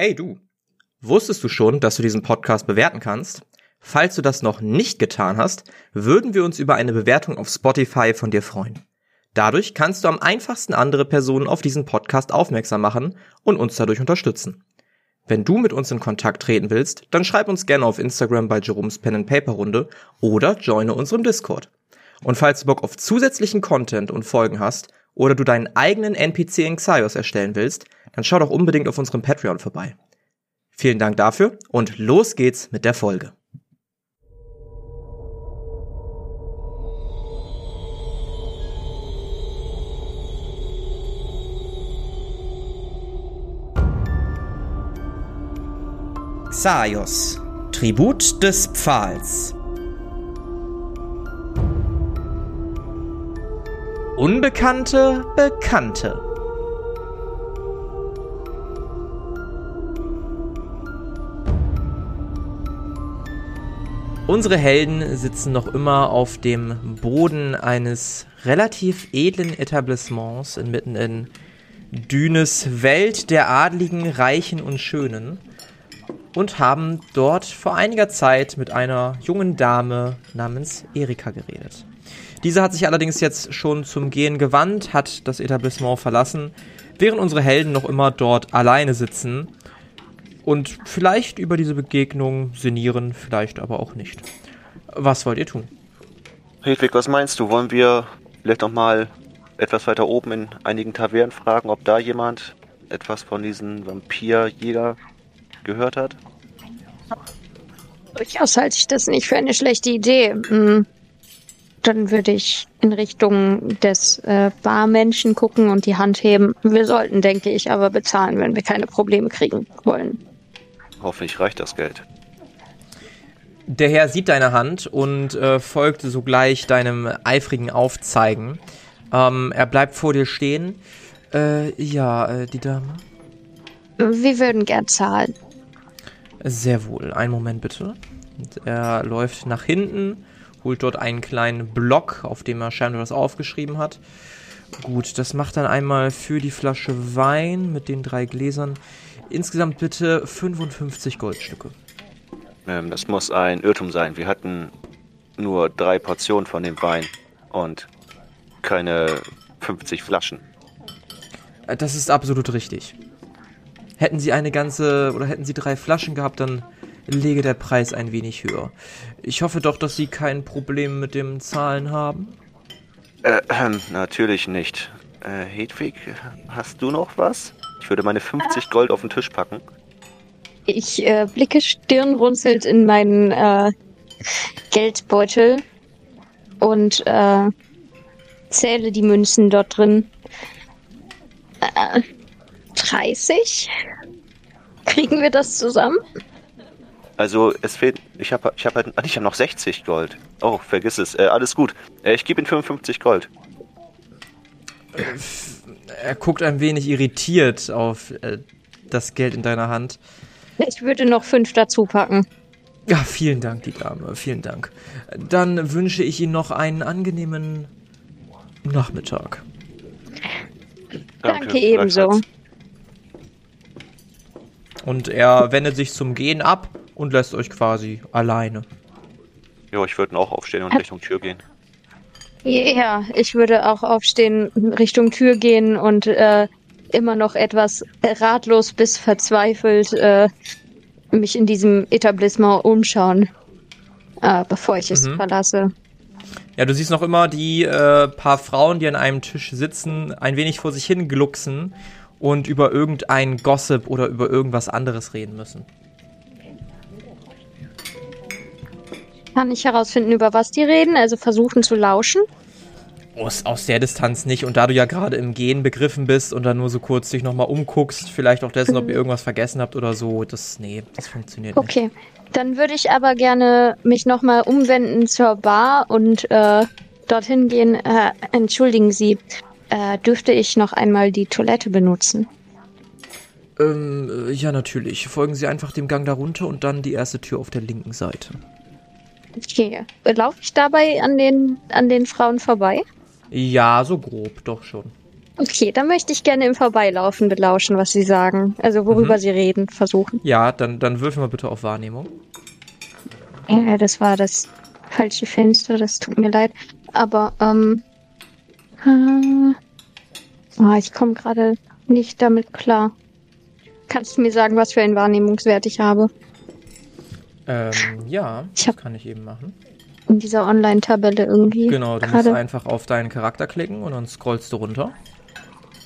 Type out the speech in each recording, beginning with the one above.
Hey du, wusstest du schon, dass du diesen Podcast bewerten kannst? Falls du das noch nicht getan hast, würden wir uns über eine Bewertung auf Spotify von dir freuen. Dadurch kannst du am einfachsten andere Personen auf diesen Podcast aufmerksam machen und uns dadurch unterstützen. Wenn du mit uns in Kontakt treten willst, dann schreib uns gerne auf Instagram bei Jerome's Pen and Paper Runde oder joine unserem Discord. Und falls du Bock auf zusätzlichen Content und Folgen hast oder du deinen eigenen NPC in Xaios erstellen willst, dann schau doch unbedingt auf unserem Patreon vorbei. Vielen Dank dafür und los geht's mit der Folge. Xaios, Tribut des Pfahls. Unbekannte Bekannte. Unsere Helden sitzen noch immer auf dem Boden eines relativ edlen Etablissements inmitten in Dünes Welt der Adligen, Reichen und Schönen und haben dort vor einiger Zeit mit einer jungen Dame namens Erika geredet. Diese hat sich allerdings jetzt schon zum Gehen gewandt, hat das Etablissement verlassen, während unsere Helden noch immer dort alleine sitzen und vielleicht über diese Begegnung sinnieren, vielleicht aber auch nicht. Was wollt ihr tun? Hedwig, was meinst du? Wollen wir vielleicht noch mal etwas weiter oben in einigen Tavernen fragen, ob da jemand etwas von diesen Vampirjäger gehört hat? Durchaus halte ich das nicht für eine schlechte Idee. Hm. Dann würde ich in Richtung des äh, Barmenschen gucken und die Hand heben. Wir sollten, denke ich, aber bezahlen, wenn wir keine Probleme kriegen wollen. Hoffentlich reicht das Geld. Der Herr sieht deine Hand und äh, folgt sogleich deinem eifrigen Aufzeigen. Ähm, er bleibt vor dir stehen. Äh, ja, äh, die Dame. Wir würden gern zahlen. Sehr wohl. Einen Moment bitte. Und er läuft nach hinten, holt dort einen kleinen Block, auf dem er scheinbar was aufgeschrieben hat. Gut, das macht dann einmal für die Flasche Wein mit den drei Gläsern Insgesamt bitte 55 Goldstücke. Ähm, das muss ein Irrtum sein. Wir hatten nur drei Portionen von dem Wein und keine 50 Flaschen. Äh, das ist absolut richtig. Hätten Sie eine ganze oder hätten Sie drei Flaschen gehabt, dann lege der Preis ein wenig höher. Ich hoffe doch, dass Sie kein Problem mit dem Zahlen haben. Äh, äh, natürlich nicht. Äh, Hedwig, hast du noch was? Ich würde meine 50 Gold auf den Tisch packen. Ich äh, blicke stirnrunzelnd in meinen äh, Geldbeutel und äh, zähle die Münzen dort drin. Äh, 30? Kriegen wir das zusammen? Also es fehlt, ich habe ich hab halt, ich habe noch 60 Gold. Oh, vergiss es. Äh, alles gut. Äh, ich gebe ihm 55 Gold. Er guckt ein wenig irritiert auf äh, das Geld in deiner Hand. Ich würde noch fünf dazu packen. Ja, vielen Dank, die Dame, vielen Dank. Dann wünsche ich Ihnen noch einen angenehmen Nachmittag. Danke, Danke ebenso. Und er wendet sich zum Gehen ab und lässt euch quasi alleine. Ja, ich würde auch aufstehen und Richtung Tür gehen. Ja, ich würde auch aufstehen, Richtung Tür gehen und äh, immer noch etwas ratlos bis verzweifelt äh, mich in diesem Etablissement umschauen, äh, bevor ich es mhm. verlasse. Ja, du siehst noch immer die äh, paar Frauen, die an einem Tisch sitzen, ein wenig vor sich hin glucksen und über irgendein Gossip oder über irgendwas anderes reden müssen. Kann ich herausfinden, über was die reden, also versuchen zu lauschen. Aus, aus der Distanz nicht. Und da du ja gerade im Gehen begriffen bist und dann nur so kurz dich nochmal umguckst, vielleicht auch dessen, ob ihr mhm. irgendwas vergessen habt oder so, das, nee, das funktioniert okay. nicht. Okay. Dann würde ich aber gerne mich nochmal umwenden zur Bar und äh, dorthin gehen. Äh, entschuldigen Sie, äh, dürfte ich noch einmal die Toilette benutzen? Ähm, äh, ja, natürlich. Folgen Sie einfach dem Gang darunter und dann die erste Tür auf der linken Seite. Okay. Laufe ich dabei an den, an den Frauen vorbei? Ja, so grob, doch schon. Okay, dann möchte ich gerne im Vorbeilaufen belauschen, was Sie sagen. Also worüber Mhm. Sie reden, versuchen. Ja, dann, dann würfeln wir bitte auf Wahrnehmung. Ja, das war das falsche Fenster, das tut mir leid. Aber, ähm. Äh, ah, ich komme gerade nicht damit klar. Kannst du mir sagen, was für einen Wahrnehmungswert ich habe? Ähm, ja, Ich das kann ich eben machen. In dieser Online-Tabelle irgendwie. Genau, du musst gerade. einfach auf deinen Charakter klicken und dann scrollst du runter.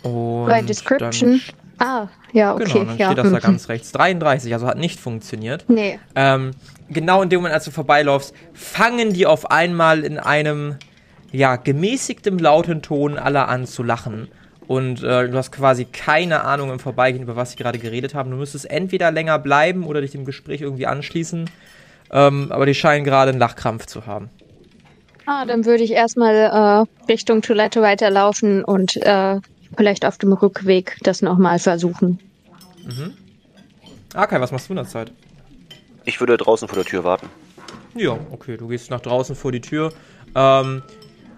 Und Bei Description. Ah, ja, Dann, okay. genau, dann ja. steht das da mhm. ganz rechts. 33, also hat nicht funktioniert. Nee. Ähm, genau in dem Moment, als du vorbeilaufst, fangen die auf einmal in einem, ja, gemäßigtem, lauten Ton alle an zu lachen. Und äh, du hast quasi keine Ahnung im Vorbeigehen, über was sie gerade geredet haben. Du müsstest entweder länger bleiben oder dich dem Gespräch irgendwie anschließen. Ähm, aber die scheinen gerade einen Lachkrampf zu haben. Ah, dann würde ich erstmal äh, Richtung Toilette weiterlaufen und äh, vielleicht auf dem Rückweg das nochmal versuchen. Okay, was machst du in der Zeit? Ich würde draußen vor der Tür warten. Ja, okay, du gehst nach draußen vor die Tür. Ähm,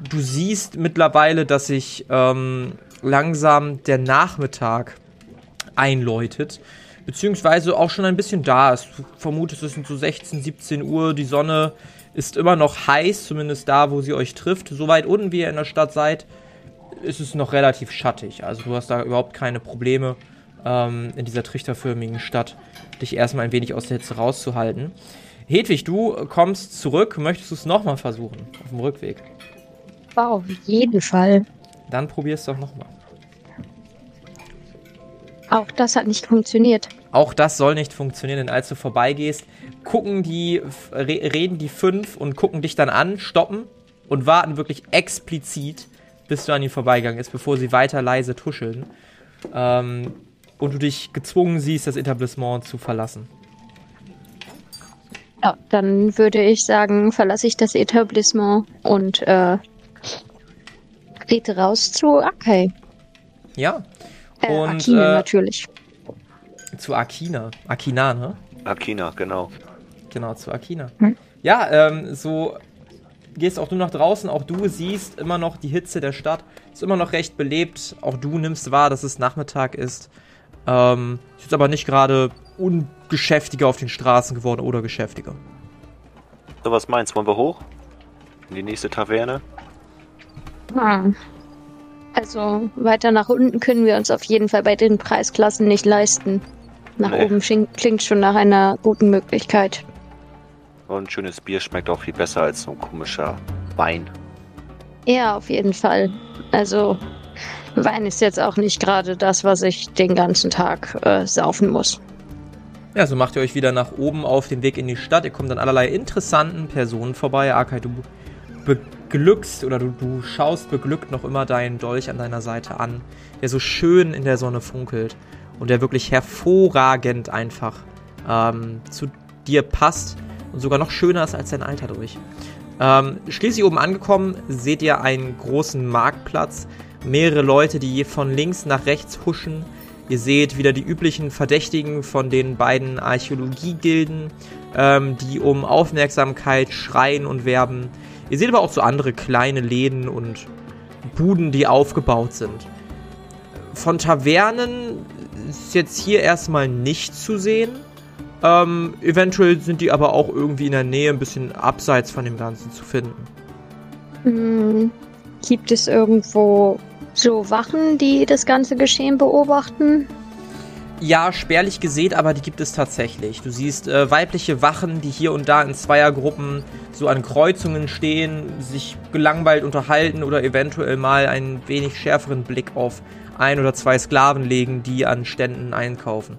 du siehst mittlerweile, dass sich ähm, langsam der Nachmittag einläutet, beziehungsweise auch schon ein bisschen da ist. Du vermutest, es sind so 16, 17 Uhr, die Sonne ist immer noch heiß, zumindest da, wo sie euch trifft. So weit unten, wie ihr in der Stadt seid, ist es noch relativ schattig. Also du hast da überhaupt keine Probleme ähm, in dieser trichterförmigen Stadt, dich erstmal ein wenig aus der Hitze rauszuhalten. Hedwig, du kommst zurück. Möchtest du es nochmal versuchen? Auf dem Rückweg. Wow, auf jeden Fall. Dann probier's doch nochmal. Auch das hat nicht funktioniert. Auch das soll nicht funktionieren, denn als du vorbeigehst, gucken die, re reden die fünf und gucken dich dann an, stoppen und warten wirklich explizit, bis du an ihnen vorbeigegangen ist, bevor sie weiter leise tuscheln. Ähm, und du dich gezwungen siehst, das Etablissement zu verlassen. Ja, dann würde ich sagen, verlasse ich das Etablissement und äh, trete raus zu Akai. Ja. Äh, Und, Akine äh, natürlich. Zu Akina. Akina, ne? Akina, genau. Genau, zu Akina. Hm? Ja, ähm, so gehst auch du nach draußen, auch du siehst immer noch die Hitze der Stadt. Ist immer noch recht belebt. Auch du nimmst wahr, dass es Nachmittag ist. Ähm, ist jetzt aber nicht gerade ungeschäftiger auf den Straßen geworden oder geschäftiger. So, was meinst du? Wollen wir hoch? In die nächste Taverne? Ah. Also weiter nach unten können wir uns auf jeden Fall bei den Preisklassen nicht leisten. Nach Nee. oben klingt schon nach einer guten Möglichkeit. Und ein schönes Bier schmeckt auch viel besser als so ein komischer Wein. Ja, auf jeden Fall. Also Wein ist jetzt auch nicht gerade das, was ich den ganzen Tag äh, saufen muss. Ja, so macht ihr euch wieder nach oben auf den Weg in die Stadt. Ihr kommt an allerlei interessanten Personen vorbei. Akai, du beglückst oder du, du schaust beglückt noch immer deinen Dolch an deiner Seite an, der so schön in der Sonne funkelt und der wirklich hervorragend einfach ähm, zu dir passt und sogar noch schöner ist als dein Alter durch. Ähm, schließlich oben angekommen, seht ihr einen großen Marktplatz, mehrere Leute, die von links nach rechts huschen. Ihr seht wieder die üblichen Verdächtigen von den beiden Archäologiegilden, ähm, die um Aufmerksamkeit schreien und werben. Ihr seht aber auch so andere kleine Läden und Buden, die aufgebaut sind. Von Tavernen ist jetzt hier erstmal nicht zu sehen. Ähm, eventuell sind die aber auch irgendwie in der Nähe ein bisschen abseits von dem Ganzen zu finden. Hm, gibt es irgendwo so Wachen, die das ganze Geschehen beobachten? Ja, spärlich gesät, aber die gibt es tatsächlich. Du siehst äh, weibliche Wachen, die hier und da in Zweiergruppen so an Kreuzungen stehen, sich gelangweilt unterhalten oder eventuell mal einen wenig schärferen Blick auf ein oder zwei Sklaven legen, die an Ständen einkaufen.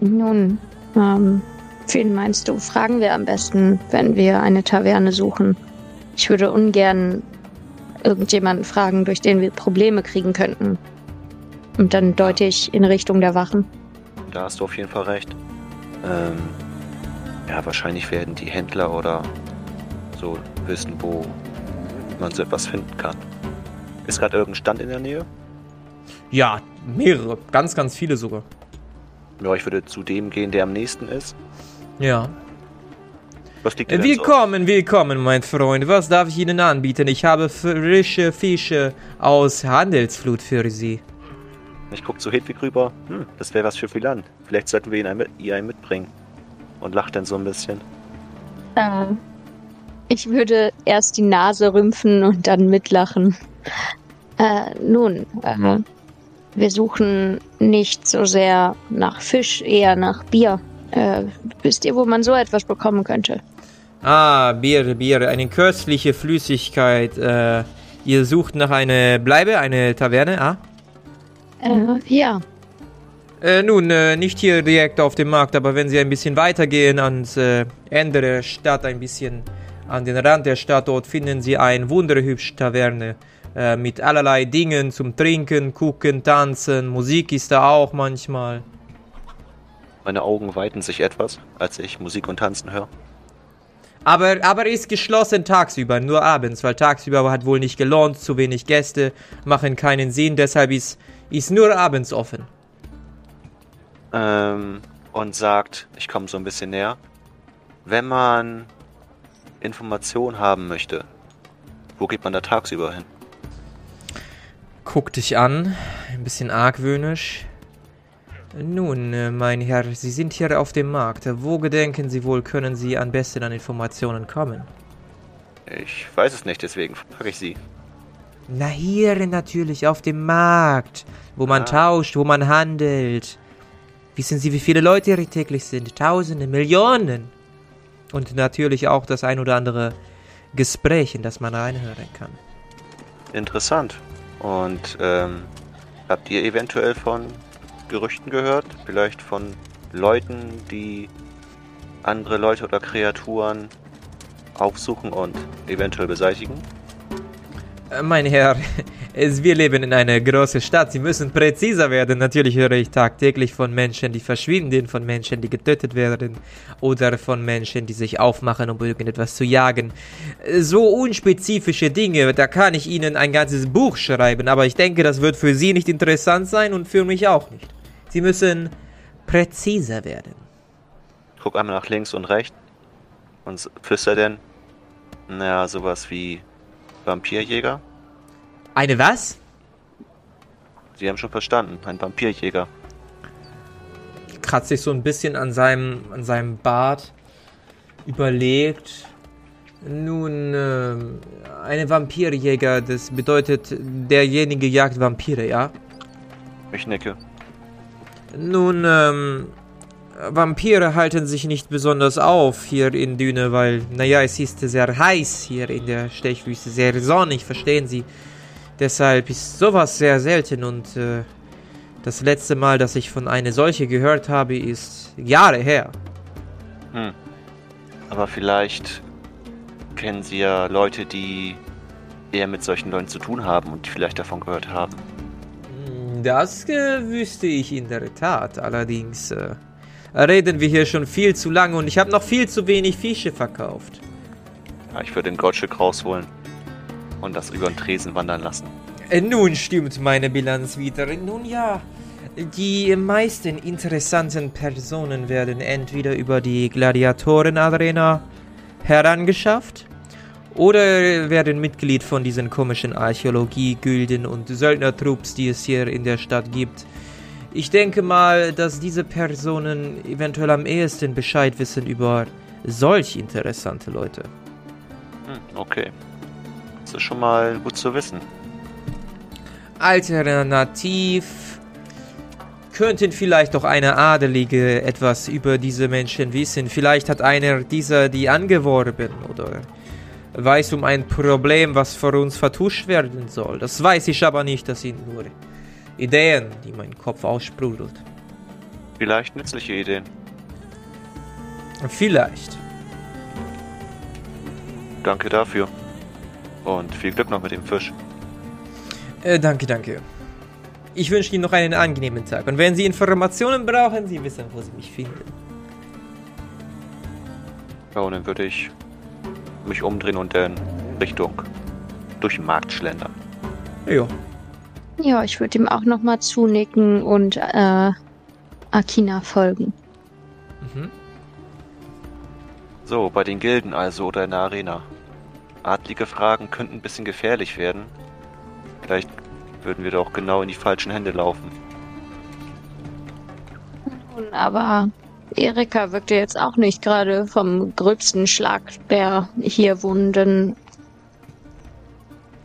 Nun, ähm, wen meinst du? Fragen wir am besten, wenn wir eine Taverne suchen. Ich würde ungern irgendjemanden fragen, durch den wir Probleme kriegen könnten. Und dann deute ich in Richtung der Wachen. Da hast du auf jeden Fall recht. Ähm, ja, wahrscheinlich werden die Händler oder so wissen, wo man so etwas finden kann. Ist gerade irgendein Stand in der Nähe? Ja, mehrere, ganz, ganz viele sogar. Ja, ich würde zu dem gehen, der am nächsten ist. Ja. Was liegt denn so? Willkommen, willkommen, mein Freund. Was darf ich Ihnen anbieten? Ich habe frische Fische aus Handelsflut für Sie. Ich guck zu Hedwig rüber. Hm, das wäre was für Philan. Vielleicht sollten wir ihn ein, ihr einen mitbringen. Und lacht dann so ein bisschen. Äh, ich würde erst die Nase rümpfen und dann mitlachen. Äh, nun, äh, wir suchen nicht so sehr nach Fisch, eher nach Bier. Äh, wisst ihr, wo man so etwas bekommen könnte? Ah, Bier, Bier, eine köstliche Flüssigkeit. Äh, ihr sucht nach einer Bleibe, eine Taverne, ah? Äh, ja. Äh, nun, äh, nicht hier direkt auf dem Markt, aber wenn Sie ein bisschen weitergehen ans äh, Ende der Stadt, ein bisschen an den Rand der Stadt, dort finden Sie eine wunderhübsche Taverne äh, mit allerlei Dingen zum Trinken, Gucken, Tanzen. Musik ist da auch manchmal. Meine Augen weiten sich etwas, als ich Musik und Tanzen höre. Aber, aber ist geschlossen tagsüber, nur abends, weil tagsüber hat wohl nicht gelohnt, zu wenig Gäste, machen keinen Sinn, deshalb ist, ist nur abends offen. Ähm, und sagt, ich komme so ein bisschen näher. Wenn man Informationen haben möchte, wo geht man da tagsüber hin? Guck dich an, ein bisschen argwöhnisch. Nun, äh, mein Herr, Sie sind hier auf dem Markt. Wo gedenken Sie wohl, können Sie am besten an Informationen kommen? Ich weiß es nicht, deswegen frage ich Sie. Na, hier natürlich, auf dem Markt, wo man Ah. tauscht, wo man handelt. Wissen Sie, wie viele Leute hier täglich sind? Tausende, Millionen. Und natürlich auch das ein oder andere Gespräch, in das man reinhören kann. Interessant. Und ähm, habt ihr eventuell von Gerüchten gehört? Vielleicht von Leuten, die andere Leute oder Kreaturen aufsuchen und eventuell beseitigen? Äh, Mein Herr, es, wir leben in einer großen Stadt. Sie müssen präziser werden. Natürlich höre ich tagtäglich von Menschen, die verschwinden, von Menschen, die getötet werden oder von Menschen, die sich aufmachen, um irgendetwas zu jagen. Äh, So unspezifische Dinge, da kann ich Ihnen ein ganzes Buch schreiben, aber ich denke, das wird für Sie nicht interessant sein und für mich auch nicht. Sie müssen präziser werden. Guck einmal nach links und rechts und s- flüster denn, naja, sowas wie Vampirjäger? Eine was? Sie haben schon verstanden, ein Vampirjäger. kratzt sich so ein bisschen an seinem, an seinem Bart, überlegt. Nun, ähm, eine Vampirjäger, das bedeutet, derjenige jagt Vampire, ja? Ich nicke. Nun, ähm, Vampire halten sich nicht besonders auf hier in Düne, weil, naja, es ist sehr heiß hier in der Stechwüste, sehr sonnig, verstehen Sie. Deshalb ist sowas sehr selten und äh, das letzte Mal, dass ich von einer solche gehört habe, ist Jahre her. Hm. Aber vielleicht kennen Sie ja Leute, die eher mit solchen Leuten zu tun haben und vielleicht davon gehört haben. Hm, Das äh, wüsste ich in der Tat. Allerdings äh, reden wir hier schon viel zu lange und ich habe noch viel zu wenig Fische verkauft. Ja, ich würde ein Goldstück rausholen und das über den Tresen wandern lassen. Äh, Nun stimmt meine Bilanz wieder. Nun ja, die meisten interessanten Personen werden entweder über die Gladiatorenarena herangeschafft oder werden Mitglied von diesen komischen Archäologie-Gilden und Söldnertrupps, die es hier in der Stadt gibt. Ich denke mal, dass diese Personen eventuell am ehesten Bescheid wissen über solch interessante Leute. Hm, okay. Das ist schon mal gut zu wissen. Alternativ könnten vielleicht auch eine Adelige etwas über diese Menschen wissen. Vielleicht hat einer dieser die angeworben oder weiß um ein Problem, was vor uns vertuscht werden soll. Das weiß ich aber nicht. Das sind nur Ideen, die mein Kopf aussprudelt. Vielleicht nützliche Ideen. Vielleicht. Danke dafür. Und viel Glück noch mit dem Fisch. Äh, danke, danke. Ich wünsche Ihnen noch einen angenehmen Tag. Und wenn Sie Informationen brauchen, Sie wissen, wo Sie mich finden. Ja, und dann würde ich mich umdrehen und dann Richtung durch den Markt schlendern. Ja. Ja, ich würde ihm auch nochmal zunicken und äh, Akina folgen. Mhm. So, bei den Gilden also oder in der Arena. Adlige Fragen könnten ein bisschen gefährlich werden. Vielleicht würden wir doch genau in die falschen Hände laufen. Nun, Aber Erika wirkte jetzt auch nicht gerade vom gröbsten Schlag der hier wohnenden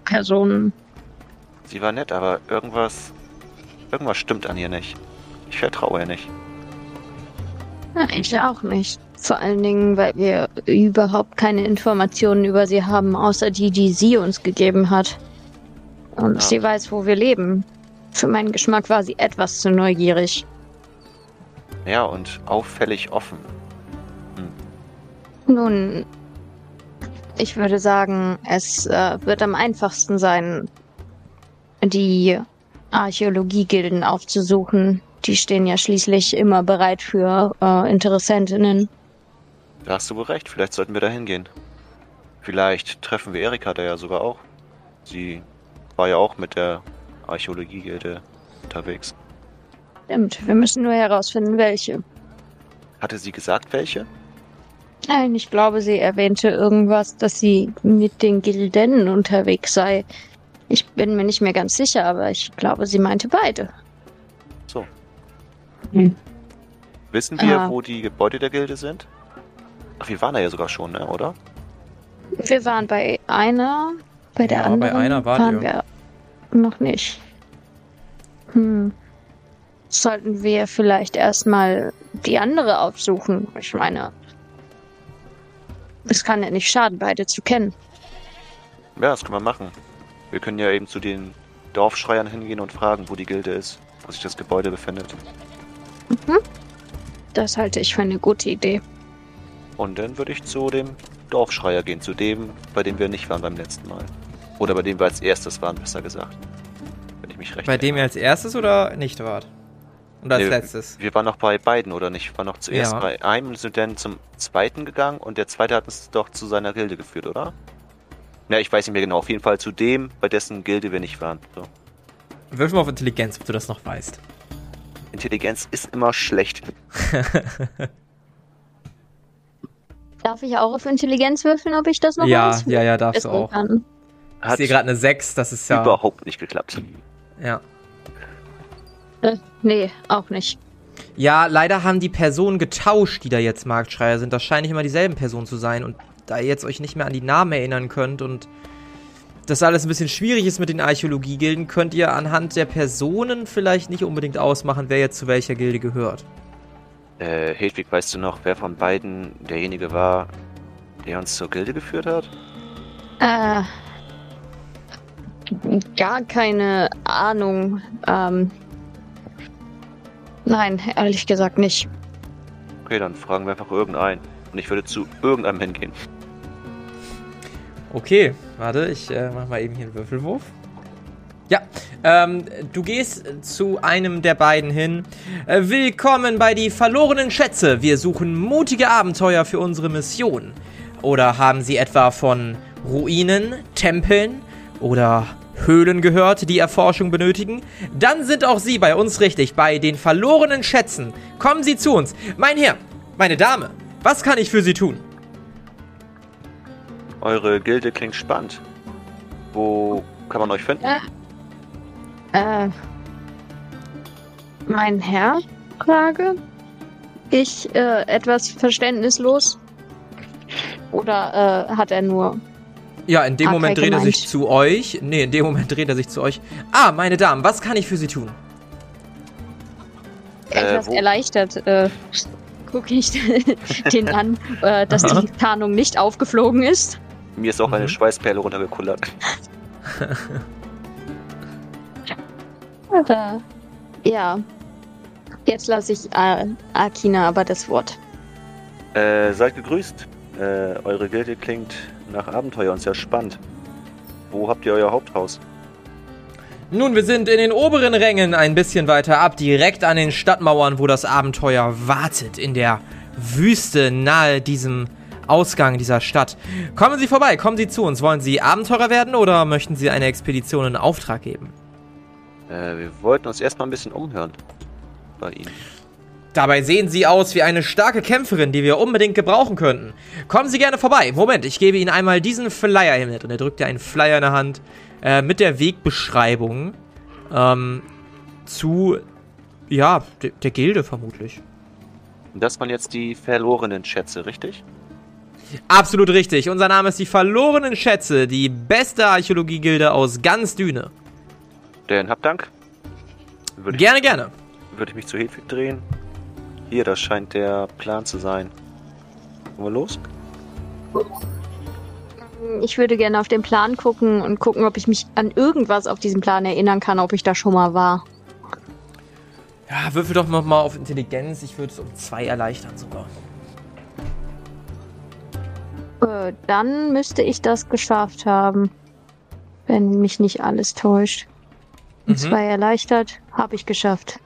Personen. Sie war nett, aber irgendwas. Irgendwas stimmt an ihr nicht. Ich vertraue ihr nicht. Ja, ich auch nicht. Vor allen Dingen, weil wir überhaupt keine Informationen über sie haben, außer die, die sie uns gegeben hat. Und Ja. sie weiß, wo wir leben. Für meinen Geschmack war sie etwas zu neugierig. Ja, und auffällig offen. Nun, ich würde sagen, es äh, wird am einfachsten sein, die Archäologiegilden aufzusuchen. Die stehen ja schließlich immer bereit für äh, Interessentinnen. Da hast du wohl recht, vielleicht sollten wir da hingehen. Vielleicht treffen wir Erika da ja sogar auch. Sie war ja auch mit der Archäologiegilde unterwegs. Stimmt, wir müssen nur herausfinden, welche. Hatte sie gesagt, welche? Nein, ich glaube, sie erwähnte irgendwas, dass sie mit den Gilden unterwegs sei. Ich bin mir nicht mehr ganz sicher, aber ich glaube, sie meinte beide. So. Hm. Wissen wir, Ah. wo die Gebäude der Gilde sind? Ach, wir waren da ja sogar schon, ne, oder? Wir waren bei einer, bei der Ja, bei anderen einer wart waren wir noch nicht. Hm. Sollten wir vielleicht erstmal die andere aufsuchen? Ich meine, es kann ja nicht schaden, beide zu kennen. Ja, das können wir machen. Wir können ja eben zu den Dorfschreiern hingehen und fragen, wo die Gilde ist, wo sich das Gebäude befindet. Das halte ich für eine gute Idee. Und dann würde ich zu dem Dorfschreier gehen, zu dem, bei dem wir nicht waren beim letzten Mal. Oder bei dem wir als erstes waren, besser gesagt. Wenn ich mich recht Bei dem ihr als erstes oder nicht wart? Und als Nee, letztes? Wir waren noch bei beiden, oder nicht? Wir waren noch zuerst Ja. bei einem und sind dann zum zweiten gegangen und der zweite hat uns doch zu seiner Gilde geführt, oder? Ja, ich weiß nicht mehr genau. Auf jeden Fall zu dem, bei dessen Gilde wir nicht waren. So. Wirf mal auf Intelligenz, ob du das noch weißt. Intelligenz ist immer schlecht. Darf ich auch auf Intelligenz würfeln, ob ich das noch ja, weiß? ja, ja, darfst du auch. Kann. Ich Hat sehe gerade eine 6, das ist ja. überhaupt nicht geklappt. Ja. Äh, nee, auch nicht. Ja, leider haben die Personen getauscht, die da jetzt Marktschreier sind. Das scheinen nicht immer dieselben Personen zu sein. Und da ihr jetzt euch nicht mehr an die Namen erinnern könnt und das alles ein bisschen schwierig ist mit den Archäologiegilden, könnt ihr anhand der Personen vielleicht nicht unbedingt ausmachen, wer jetzt zu welcher Gilde gehört. Äh, Hedwig, weißt du noch, wer von beiden derjenige war, der uns zur Gilde geführt hat? Äh, gar keine Ahnung. Ähm, nein, ehrlich gesagt nicht. Okay, dann fragen wir einfach irgendeinen. Und ich würde zu irgendeinem hingehen. Okay, warte, ich äh, mach mal eben hier einen Würfelwurf. Ja, ähm, du gehst zu einem der beiden hin. Äh, willkommen bei die verlorenen Schätze. Wir suchen mutige Abenteuer für unsere Mission. Oder haben Sie etwa von Ruinen, Tempeln oder Höhlen gehört, die Erforschung benötigen? Dann sind auch Sie bei uns richtig, bei den verlorenen Schätzen. Kommen Sie zu uns. Mein Herr, meine Dame, was kann ich für Sie tun? Eure Gilde klingt spannend. Wo kann man euch finden? Äh, mein Herr? Frage? Ich, äh, etwas verständnislos? Oder, äh, hat er nur... Ja, in dem Hat Moment dreht er sich gemeint. zu euch. Nee, in dem Moment dreht er sich zu euch. Ah, meine Damen, was kann ich für Sie tun? Äh, etwas wo- erleichtert, äh, gucke ich den an, äh, dass Aha. die Tarnung nicht aufgeflogen ist. Mir ist auch eine Mhm. Schweißperle runtergekullert. Ja. Jetzt lasse ich äh, Akina aber das Wort. Äh, seid gegrüßt. Äh, eure Gilde klingt nach Abenteuer und sehr spannend. Wo habt ihr euer Haupthaus? Nun, wir sind in den oberen Rängen ein bisschen weiter ab, direkt an den Stadtmauern, wo das Abenteuer wartet, in der Wüste nahe diesem Ausgang dieser Stadt. Kommen Sie vorbei, kommen Sie zu uns. Wollen Sie Abenteurer werden oder möchten Sie eine Expedition in Auftrag geben? Äh, wir wollten uns erstmal ein bisschen umhören. Bei Ihnen. Dabei sehen Sie aus wie eine starke Kämpferin, die wir unbedingt gebrauchen könnten. Kommen Sie gerne vorbei. Moment, ich gebe Ihnen einmal diesen Flyer hin. Und er drückt dir einen Flyer in der Hand äh, mit der Wegbeschreibung ähm, zu, ja, de der Gilde vermutlich. Das waren jetzt die verlorenen Schätze, richtig? Absolut richtig. Unser Name ist die verlorenen Schätze, die beste Archäologiegilde aus ganz Düne. Dann hab Dank. Würde Gerne, gerne. Ich, würde ich mich zu Hedwig drehen. Hier, das scheint der Plan zu sein. Wollen wir los? Ich würde gerne auf den Plan gucken und gucken, ob ich mich an irgendwas auf diesem Plan erinnern kann, ob ich da schon mal war. Ja, würfel doch noch mal auf Intelligenz. Ich würde es um zwei erleichtern sogar. Äh, dann müsste ich das geschafft haben. Wenn mich nicht alles täuscht. Mhm. Zwei erleichtert, habe ich geschafft.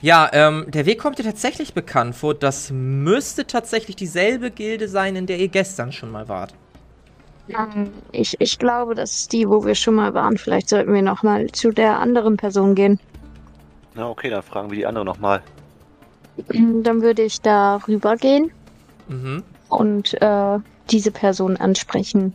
Ja, ähm, der Weg kommt dir tatsächlich bekannt vor. Das müsste tatsächlich dieselbe Gilde sein, in der ihr gestern schon mal wart. Ähm, Ich, ich glaube, das ist die, wo wir schon mal waren. Vielleicht sollten wir noch mal zu der anderen Person gehen. Na okay, dann fragen wir die andere nochmal. Dann würde ich da rübergehen Mhm. Und äh, diese Person ansprechen.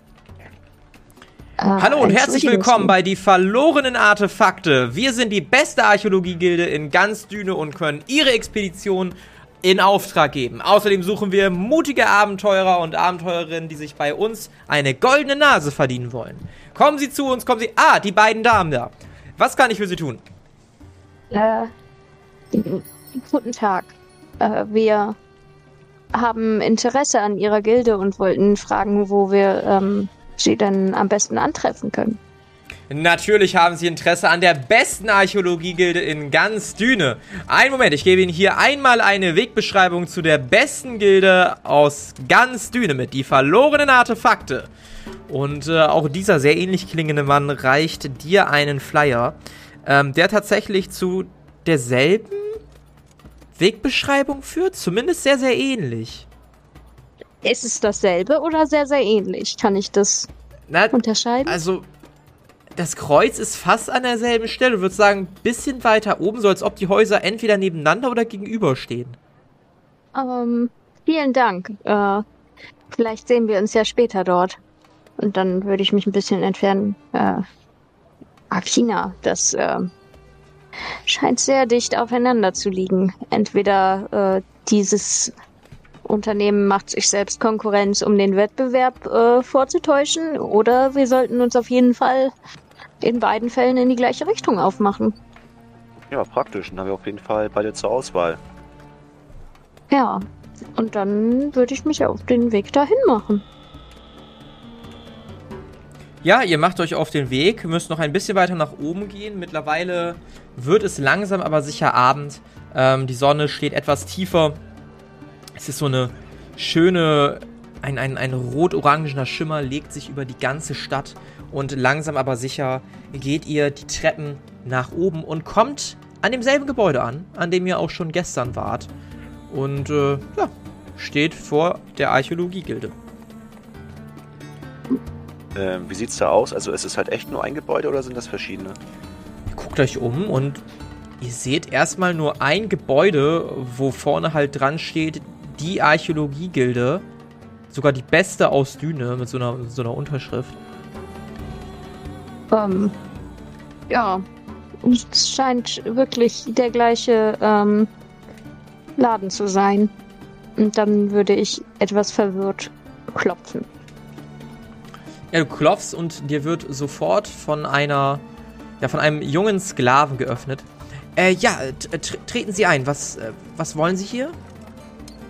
Äh, Hallo und herzlich willkommen bei die verlorenen Artefakte. Wir sind die beste Archäologiegilde in ganz Düne und können ihre Expedition in Auftrag geben. Außerdem suchen wir mutige Abenteurer und Abenteurerinnen, die sich bei uns eine goldene Nase verdienen wollen. Kommen Sie zu uns, kommen Sie. Ah, die beiden Damen da. Was kann ich für Sie tun? Äh, guten Tag. Äh, wir haben Interesse an Ihrer Gilde und wollten fragen, wo wir ähm, Sie denn am besten antreffen können. Natürlich haben Sie Interesse an der besten Archäologiegilde in ganz Düne. Einen Moment, ich gebe Ihnen hier einmal eine Wegbeschreibung zu der besten Gilde aus ganz Düne mit, die verlorenen Artefakte. Und äh, auch dieser sehr ähnlich klingende Mann reicht dir einen Flyer, ähm, der tatsächlich zu derselben Wegbeschreibung führt, zumindest sehr, sehr ähnlich. Ist es dasselbe oder sehr, sehr ähnlich? Kann ich das Na, unterscheiden? Also, das Kreuz ist fast an derselben Stelle. Ich würde sagen, ein bisschen weiter oben, so als ob die Häuser entweder nebeneinander oder gegenüberstehen. Ähm, vielen Dank. Äh, vielleicht sehen wir uns ja später dort. Und dann würde ich mich ein bisschen entfernen. Äh, Akina, das äh, scheint sehr dicht aufeinander zu liegen. Entweder äh, dieses Unternehmen macht sich selbst Konkurrenz, um den Wettbewerb äh, vorzutäuschen, oder wir sollten uns auf jeden Fall in beiden Fällen in die gleiche Richtung aufmachen. Ja, praktisch. Dann haben wir auf jeden Fall beide zur Auswahl. Ja, und dann würde ich mich auf den Weg dahin machen. Ja, ihr macht euch auf den Weg, müsst noch ein bisschen weiter nach oben gehen. Mittlerweile wird es langsam aber sicher Abend. Ähm, die Sonne steht etwas tiefer. Es ist so eine schöne, ein, ein, ein rot-orangener Schimmer legt sich über die ganze Stadt. Und langsam aber sicher geht ihr die Treppen nach oben und kommt an demselben Gebäude an, an dem ihr auch schon gestern wart. Und äh, ja, steht vor der Archäologiegilde. Ähm, wie sieht's da aus? Also ist es halt echt nur ein Gebäude oder sind das verschiedene? Ihr guckt euch um und ihr seht erstmal nur ein Gebäude, wo vorne halt dran steht, die Archäologiegilde. Sogar die beste aus Düne mit so einer, so einer Unterschrift. Ähm, ja, es scheint wirklich der gleiche ähm, Laden zu sein. Und dann würde ich etwas verwirrt klopfen. Ja, du klopfst und dir wird sofort von einer, ja, von einem jungen Sklaven geöffnet. Äh, ja, tr treten Sie ein. Was, äh, was wollen Sie hier?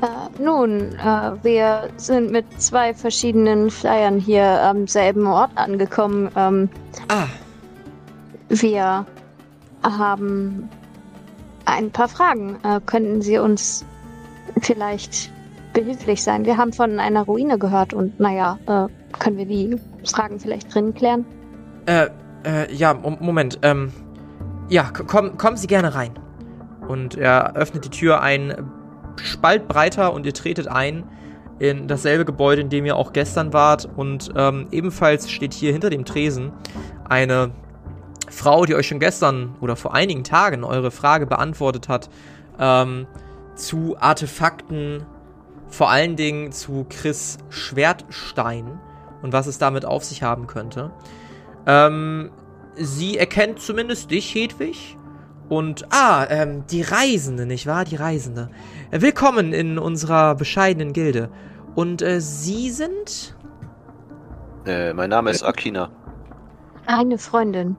Äh, nun, äh, wir sind mit zwei verschiedenen Flyern hier am selben Ort angekommen. Ähm, Ah, wir haben ein paar Fragen. Äh, könnten Sie uns vielleicht behilflich sein? Wir haben von einer Ruine gehört und naja, äh, können wir die Fragen vielleicht drin klären? Äh, äh, ja, Mo- Moment, ähm, ja, komm, kommen Sie gerne rein. Und er öffnet die Tür ein Spalt breiter und ihr tretet ein in dasselbe Gebäude, in dem ihr auch gestern wart. Und ähm, ebenfalls steht hier hinter dem Tresen eine Frau, die euch schon gestern oder vor einigen Tagen eure Frage beantwortet hat, ähm, zu Artefakten, vor allen Dingen zu Chris Schwertstein und was es damit auf sich haben könnte. Ähm, sie erkennt zumindest dich, Hedwig. Und, ah, ähm, die Reisende, nicht wahr? Die Reisende. Willkommen in unserer bescheidenen Gilde. Und äh, Sie sind? Äh, mein Name ist Akina. Eine Freundin.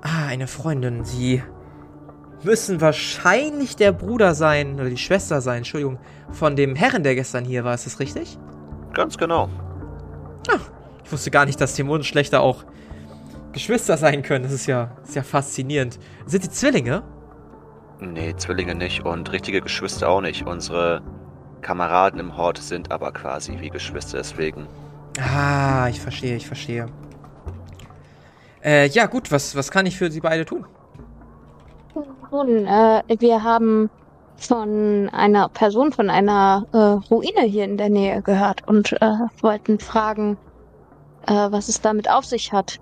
Ah, eine Freundin. Sie müssen wahrscheinlich der Bruder sein, oder die Schwester sein, Entschuldigung, von dem Herren, der gestern hier war. Ist das richtig? Ganz genau. Ach, ich wusste gar nicht, dass die Mondschlechter auch Geschwister sein können. Das ist ja, ist ja faszinierend. Sind die Zwillinge? Nee, Zwillinge nicht und richtige Geschwister auch nicht. Unsere Kameraden im Hort sind aber quasi wie Geschwister, deswegen. Ah, ich verstehe, ich verstehe. Äh, ja, gut, was, was kann ich für Sie beide tun? Nun, äh, wir haben von einer Person von einer äh, Ruine hier in der Nähe gehört und äh, wollten fragen, äh, was es damit auf sich hat.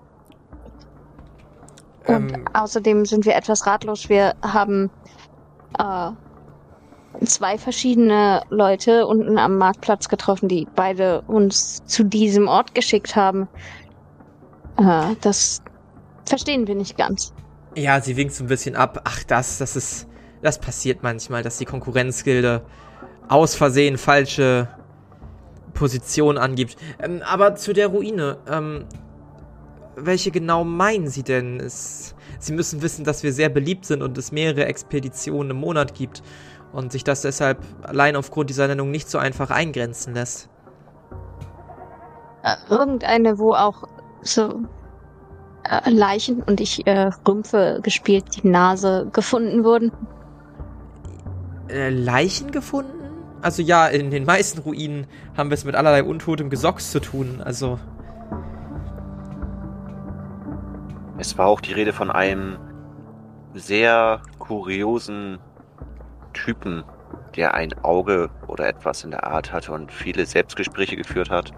Und Ähm. außerdem sind wir etwas ratlos. Wir haben äh, zwei verschiedene Leute unten am Marktplatz getroffen, die beide uns zu diesem Ort geschickt haben. Äh, das verstehen wir nicht ganz. Ja, sie winkt so ein bisschen ab. Ach, das, das ist, das passiert manchmal, dass die Konkurrenzgilde aus Versehen falsche Position angibt. Ähm, aber zu der Ruine, ähm, welche genau meinen Sie denn? Es, Sie müssen wissen, dass wir sehr beliebt sind und es mehrere Expeditionen im Monat gibt und sich das deshalb allein aufgrund dieser Nennung nicht so einfach eingrenzen lässt. Äh, irgendeine, wo auch so äh, Leichen und ich äh, Rümpfe gespielt, die Nase gefunden wurden. Äh, Leichen gefunden? Also ja, in den meisten Ruinen haben wir es mit allerlei untotem Gesocks zu tun. Also Es war auch die Rede von einem sehr kuriosen Typen, der ein Auge oder etwas in der Art hatte und viele Selbstgespräche geführt hat.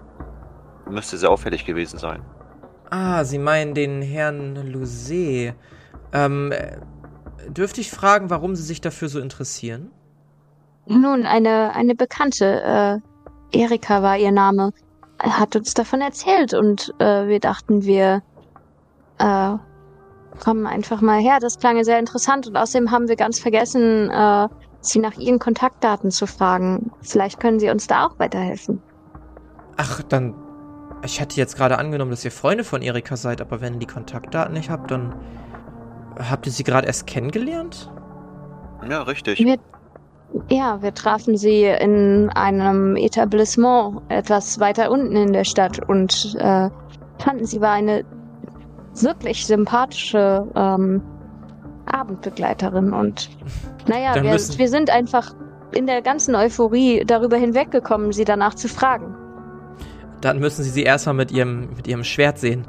Müsste sehr auffällig gewesen sein. Ah, Sie meinen den Herrn Lousset. Ähm, äh, dürfte ich fragen, warum Sie sich dafür so interessieren? Nun, eine, eine Bekannte, äh, Erika war ihr Name, hat uns davon erzählt und äh, wir dachten, wir äh, kommen einfach mal her. Das klang ja sehr interessant und außerdem haben wir ganz vergessen, äh, sie nach ihren Kontaktdaten zu fragen. Vielleicht können sie uns da auch weiterhelfen. Ach, dann. Ich hatte jetzt gerade angenommen, dass ihr Freunde von Erika seid, aber wenn ihr die Kontaktdaten nicht habt, dann. Habt ihr sie gerade erst kennengelernt? Ja, richtig. Wir, ja, wir trafen sie in einem Etablissement etwas weiter unten in der Stadt und äh, fanden sie war eine wirklich sympathische ähm, Abendbegleiterin und naja, wir, wir sind einfach in der ganzen Euphorie darüber hinweggekommen, sie danach zu fragen. Dann müssen Sie sie erstmal mit ihrem, mit ihrem Schwert sehen.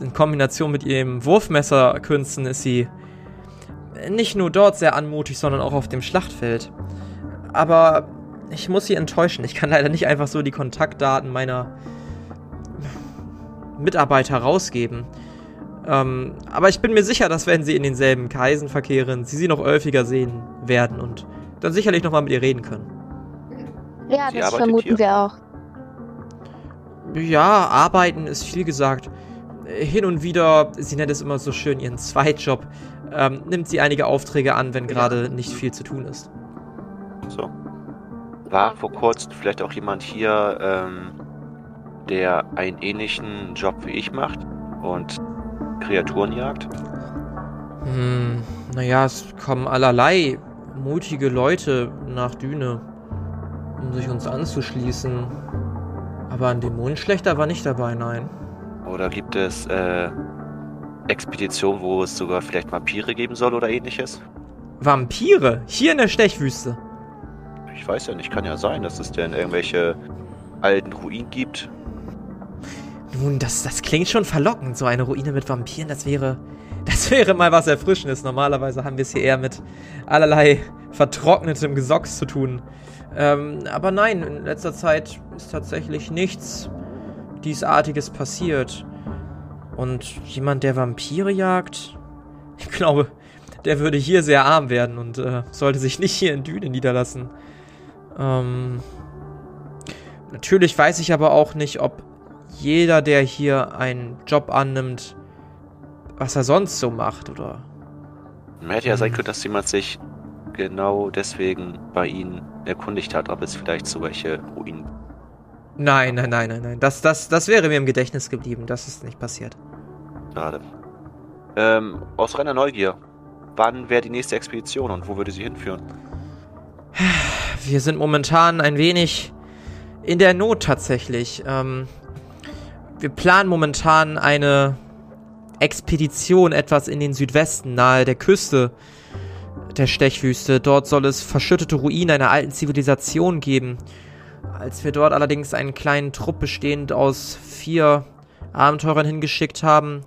In Kombination mit ihrem Wurfmesserkünsten ist sie nicht nur dort sehr anmutig, sondern auch auf dem Schlachtfeld. Aber ich muss Sie enttäuschen. Ich kann leider nicht einfach so die Kontaktdaten meiner Mitarbeiter rausgeben. Ähm, aber ich bin mir sicher, dass wenn Sie in denselben Kreisen verkehren, Sie sie noch häufiger sehen werden und dann sicherlich nochmal mit ihr reden können. Ja, Sie das vermuten hier. wir auch. Ja, arbeiten ist viel gesagt. Hin und wieder, sie nennt es immer so schön ihren Zweitjob, ähm, nimmt sie einige Aufträge an, wenn gerade nicht viel zu tun ist. So. War vor kurzem vielleicht auch jemand hier, ähm, der einen ähnlichen Job wie ich macht und Kreaturen jagt? Hm, naja, es kommen allerlei mutige Leute nach Düne, um sich uns anzuschließen. Aber ein Dämonenschlechter war nicht dabei, nein. Oder gibt es äh, Expeditionen, wo es sogar vielleicht Vampire geben soll oder ähnliches? Vampire? Hier in der Stechwüste. Ich weiß ja nicht, kann ja sein, dass es denn irgendwelche alten Ruinen gibt. Nun, das, das klingt schon verlockend, so eine Ruine mit Vampiren, das wäre. Das wäre mal was Erfrischendes. Normalerweise haben wir es hier eher mit allerlei vertrocknetem Gesocks zu tun. Ähm, aber nein, in letzter Zeit ist tatsächlich nichts diesartiges passiert. Und jemand, der Vampire jagt? Ich glaube, der würde hier sehr arm werden und äh, sollte sich nicht hier in Düne niederlassen. Ähm, natürlich weiß ich aber auch nicht, ob jeder, der hier einen Job annimmt, was er sonst so macht, oder? Hätte ja sein Hm. können, dass jemand sich genau deswegen bei ihnen erkundigt hat, ob es vielleicht so welche Ruinen. Nein, nein, nein, nein, nein. Das, das, das wäre mir im Gedächtnis geblieben. Das ist nicht passiert. Schade. Ähm, aus reiner Neugier. Wann wäre die nächste Expedition und wo würde sie hinführen? Wir sind momentan ein wenig in der Not tatsächlich. Ähm, wir planen momentan eine Expedition etwas in den Südwesten, nahe der Küste der Stechwüste. Dort soll es verschüttete Ruinen einer alten Zivilisation geben. Als wir dort allerdings einen kleinen Trupp bestehend aus vier Abenteurern hingeschickt haben,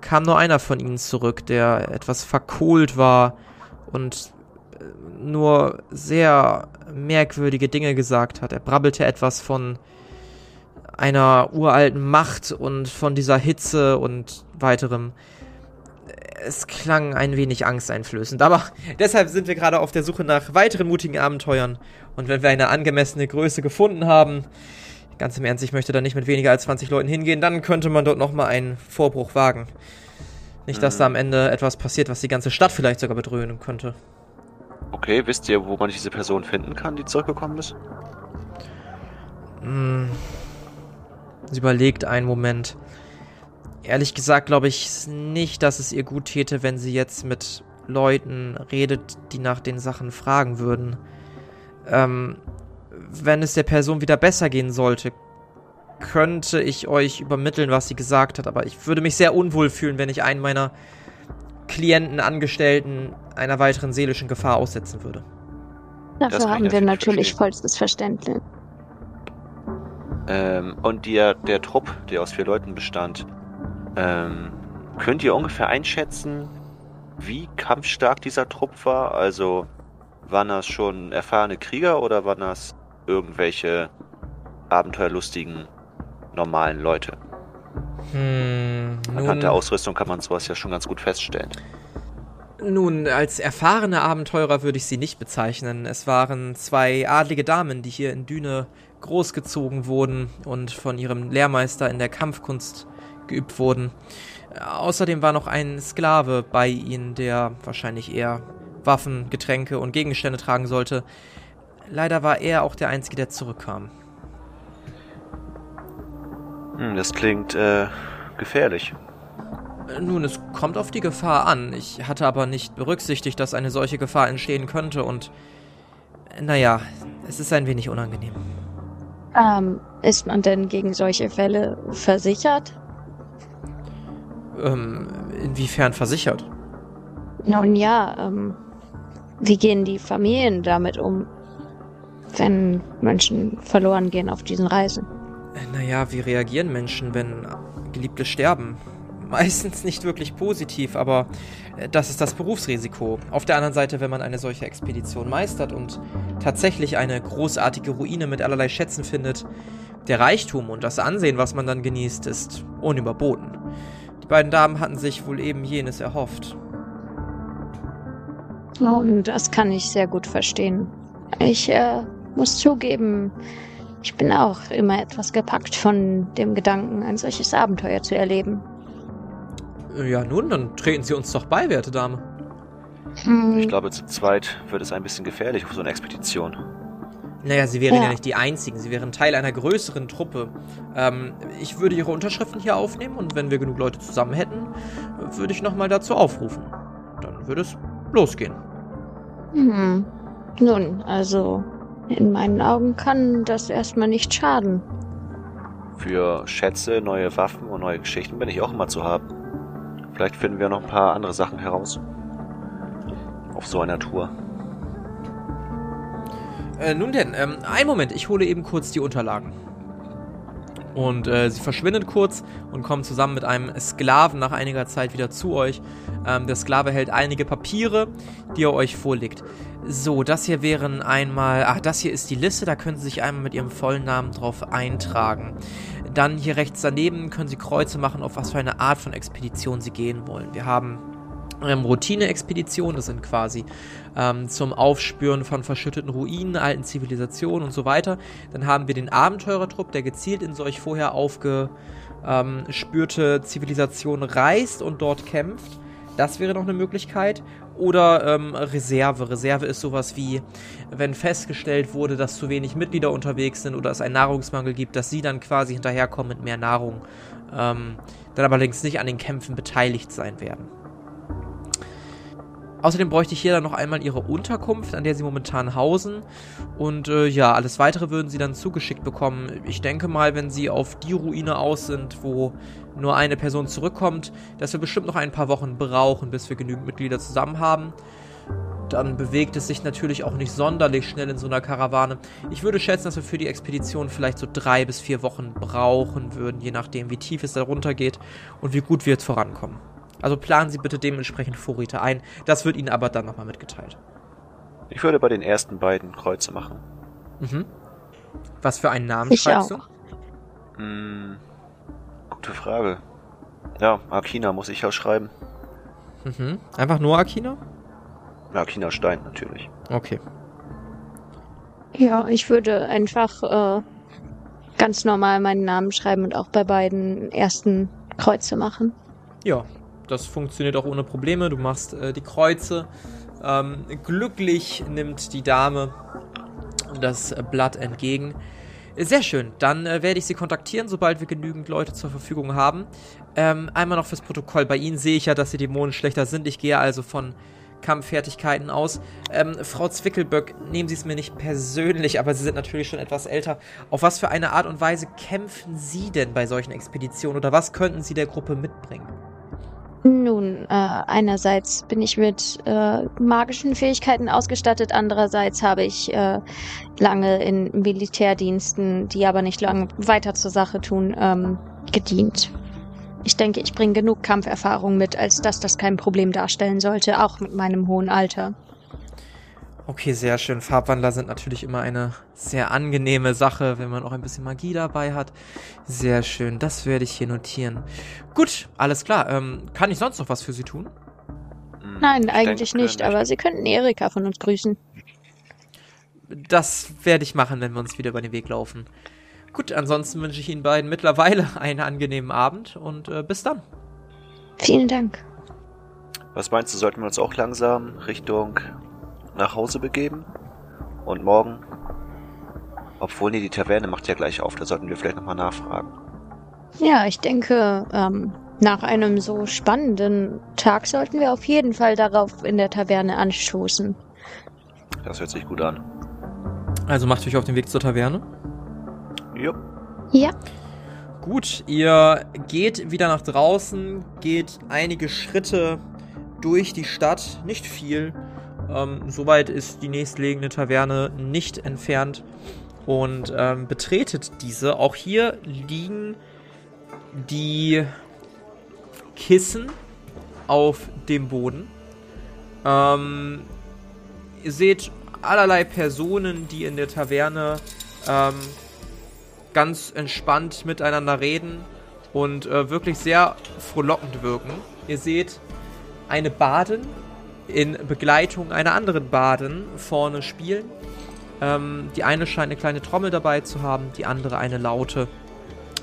kam nur einer von ihnen zurück, der etwas verkohlt war und nur sehr merkwürdige Dinge gesagt hat. Er brabbelte etwas von einer uralten Macht und von dieser Hitze und weiterem. Es klang ein wenig angsteinflößend, aber deshalb sind wir gerade auf der Suche nach weiteren mutigen Abenteuern. Und wenn wir eine angemessene Größe gefunden haben, ganz im Ernst, ich möchte da nicht mit weniger als 20 Leuten hingehen, dann könnte man dort nochmal einen Vorbruch wagen. Nicht, dass da am Ende etwas passiert, was die ganze Stadt vielleicht sogar bedrohen könnte. Okay, wisst ihr, wo man diese Person finden kann, die zurückgekommen ist? Hm. Sie überlegt einen Moment. Ehrlich gesagt glaube ich nicht, dass es ihr gut täte, wenn sie jetzt mit Leuten redet, die nach den Sachen fragen würden. Ähm, wenn es der Person wieder besser gehen sollte, könnte ich euch übermitteln, was sie gesagt hat, aber ich würde mich sehr unwohl fühlen, wenn ich einen meiner Klienten, Angestellten einer weiteren seelischen Gefahr aussetzen würde. Dafür haben wir natürlich natürlich verstehen. vollstes Verständnis. Ähm, und der, der Trupp, der aus vier Leuten bestand, ähm, könnt ihr ungefähr einschätzen, wie kampfstark dieser Trupp war? Also, waren das schon erfahrene Krieger oder waren das irgendwelche abenteuerlustigen, normalen Leute? Hm, Anhand der Ausrüstung kann man sowas ja schon ganz gut feststellen. Nun, als erfahrene Abenteurer würde ich sie nicht bezeichnen. Es waren zwei adlige Damen, die hier in Düne großgezogen wurden und von ihrem Lehrmeister in der Kampfkunst geübt wurden. Außerdem war noch ein Sklave bei ihnen, der wahrscheinlich eher Waffen, Getränke und Gegenstände tragen sollte. Leider war er auch der Einzige, der zurückkam. Hm, das klingt äh, gefährlich. Äh, Nun, es kommt auf die Gefahr an. Ich hatte aber nicht berücksichtigt, dass eine solche Gefahr entstehen könnte und äh, naja, es ist ein wenig unangenehm. Ähm, ist man denn gegen solche Fälle versichert? Ähm, inwiefern versichert? Nun ja, ähm, wie gehen die Familien damit um, wenn Menschen verloren gehen auf diesen Reisen? Äh, Naja, wie reagieren Menschen, wenn Geliebte sterben? Meistens nicht wirklich positiv, aber äh, das ist das Berufsrisiko. Auf der anderen Seite, wenn man eine solche Expedition meistert und tatsächlich eine großartige Ruine mit allerlei Schätzen findet, der Reichtum und das Ansehen, was man dann genießt, ist unüberboten. Die beiden Damen hatten sich wohl eben jenes erhofft. Und das kann ich sehr gut verstehen. Ich äh, muss zugeben, ich bin auch immer etwas gepackt von dem Gedanken, ein solches Abenteuer zu erleben. Äh, Ja, nun, dann treten Sie uns doch bei, werte Dame. Hm, Ich glaube, zu zweit wird es ein bisschen gefährlich auf so einer Expedition. Naja, sie wären ja. Ja. nicht die Einzigen. Sie wären Teil einer größeren Truppe. Ähm, ich würde ihre Unterschriften hier aufnehmen und wenn wir genug Leute zusammen hätten, würde ich nochmal dazu aufrufen. Dann würde es losgehen. hm. Nun, also in meinen Augen kann das erstmal nicht schaden. Für Schätze, neue Waffen und neue Geschichten bin ich auch immer zu haben. Vielleicht finden wir noch ein paar andere Sachen heraus. Auf so einer Tour. Äh, nun denn, ähm, einen Moment, ich hole eben kurz die Unterlagen. Und äh, sie verschwindet kurz und kommt zusammen mit einem Sklaven nach einiger Zeit wieder zu euch. Ähm, der Sklave hält einige Papiere, die er euch vorlegt. So, das hier wären einmal. Ach, das hier ist die Liste, da können Sie sich einmal mit Ihrem vollen Namen drauf eintragen. Dann hier rechts daneben können Sie Kreuze machen, auf was für eine Art von Expedition Sie gehen wollen. Wir haben ähm, Routine-Expeditionen. Das sind quasi ähm, zum Aufspüren von verschütteten Ruinen, alten Zivilisationen und so weiter. Dann haben wir den Abenteurertrupp, der gezielt in solch vorher aufgespürte ähm, Zivilisationen reist und dort kämpft. Das wäre noch eine Möglichkeit. Oder ähm, Reserve. Reserve ist sowas wie, wenn festgestellt wurde, dass zu wenig Mitglieder unterwegs sind oder es einen Nahrungsmangel gibt, dass sie dann quasi hinterherkommen mit mehr Nahrung. Ähm, dann allerdings nicht an den Kämpfen beteiligt sein werden. Außerdem bräuchte ich hier dann noch einmal ihre Unterkunft, an der sie momentan hausen. Und äh, ja, alles weitere würden sie dann zugeschickt bekommen. Ich denke mal, wenn sie auf die Ruine aus sind, wo nur eine Person zurückkommt, dass wir bestimmt noch ein paar Wochen brauchen, bis wir genügend Mitglieder zusammen haben. Dann bewegt es sich natürlich auch nicht sonderlich schnell in so einer Karawane. Ich würde schätzen, dass wir für die Expedition vielleicht so drei bis vier Wochen brauchen würden, je nachdem, wie tief es da runtergeht und wie gut wir jetzt vorankommen. Also planen Sie bitte dementsprechend Vorräte ein. Das wird Ihnen aber dann nochmal mitgeteilt. Ich würde bei den ersten beiden Kreuze machen. Mhm. Was für einen Namen Ich schreibst auch. du? Hm, gute Frage. Ja, Akina muss ich ja schreiben. Mhm. Einfach nur Akina? Ja, Akina Stein natürlich. Okay. Ja, ich würde einfach äh, ganz normal meinen Namen schreiben und auch bei beiden ersten Kreuze machen. Ja, das funktioniert auch ohne Probleme. Du machst äh, die Kreuze. Ähm, glücklich nimmt die Dame das Blatt entgegen. Sehr schön. Dann äh, werde ich Sie kontaktieren, sobald wir genügend Leute zur Verfügung haben. Ähm, einmal noch fürs Protokoll. Bei Ihnen sehe ich ja, dass die Dämonen schlechter sind. Ich gehe also von Kampffertigkeiten aus. Ähm, Frau Zwickelböck, nehmen Sie es mir nicht persönlich, aber Sie sind natürlich schon etwas älter. Auf was für eine Art und Weise kämpfen Sie denn bei solchen Expeditionen oder was könnten Sie der Gruppe mitbringen? Nun, äh, einerseits bin ich mit äh, magischen Fähigkeiten ausgestattet, andererseits habe ich äh, lange in Militärdiensten, die aber nicht lange weiter zur Sache tun, ähm, gedient. Ich denke, ich bringe genug Kampferfahrung mit, als dass das kein Problem darstellen sollte, auch mit meinem hohen Alter. Okay, sehr schön. Farbwandler sind natürlich immer eine sehr angenehme Sache, wenn man auch ein bisschen Magie dabei hat. Sehr schön, das werde ich hier notieren. Gut, alles klar. Ähm, kann ich sonst noch was für Sie tun? Hm, Nein, ich eigentlich denke, nicht, aber Sie könnten Erika von uns grüßen. Das werde ich machen, wenn wir uns wieder über den Weg laufen. Gut, ansonsten wünsche ich Ihnen beiden mittlerweile einen angenehmen Abend und äh, bis dann. Vielen Dank. Was meinst du, sollten wir uns auch langsam Richtung nach Hause begeben? Und morgen? Obwohl, nee, die Taverne macht ja gleich auf, da sollten wir vielleicht nochmal nachfragen. Ja, ich denke, ähm, nach einem so spannenden Tag sollten wir auf jeden Fall darauf in der Taverne anstoßen. Das hört sich gut an. Also macht euch auf den Weg zur Taverne. Jo. Ja, Gut, ihr geht wieder nach draußen, geht einige Schritte durch die Stadt, nicht viel. Ähm, soweit ist die nächstliegende Taverne nicht entfernt und ähm, betretet diese. Auch hier liegen die Kissen auf dem Boden. Ähm, ihr seht allerlei Personen, die in der Taverne ähm, ganz entspannt miteinander reden und äh, wirklich sehr frohlockend wirken. Ihr seht eine Badin in Begleitung einer anderen Badin vorne spielen. Ähm, die eine scheint eine kleine Trommel dabei zu haben, die andere eine laute.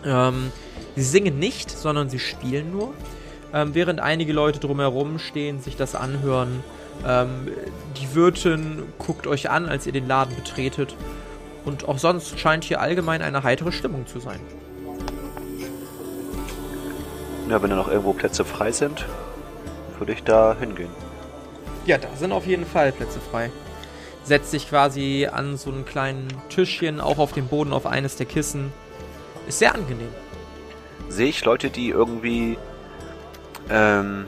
Ähm, sie singen nicht, sondern sie spielen nur. Ähm, während einige Leute drumherum stehen, sich das anhören. Ähm, die Wirtin guckt euch an, als ihr den Laden betretet. Und auch sonst scheint hier allgemein eine heitere Stimmung zu sein. Ja, wenn da noch irgendwo Plätze frei sind, würde ich da hingehen. Ja, da sind auf jeden Fall Plätze frei. Setzt sich quasi an so einen kleinen Tischchen, auch auf dem Boden, auf eines der Kissen. Ist sehr angenehm. Sehe ich Leute, die irgendwie ähm,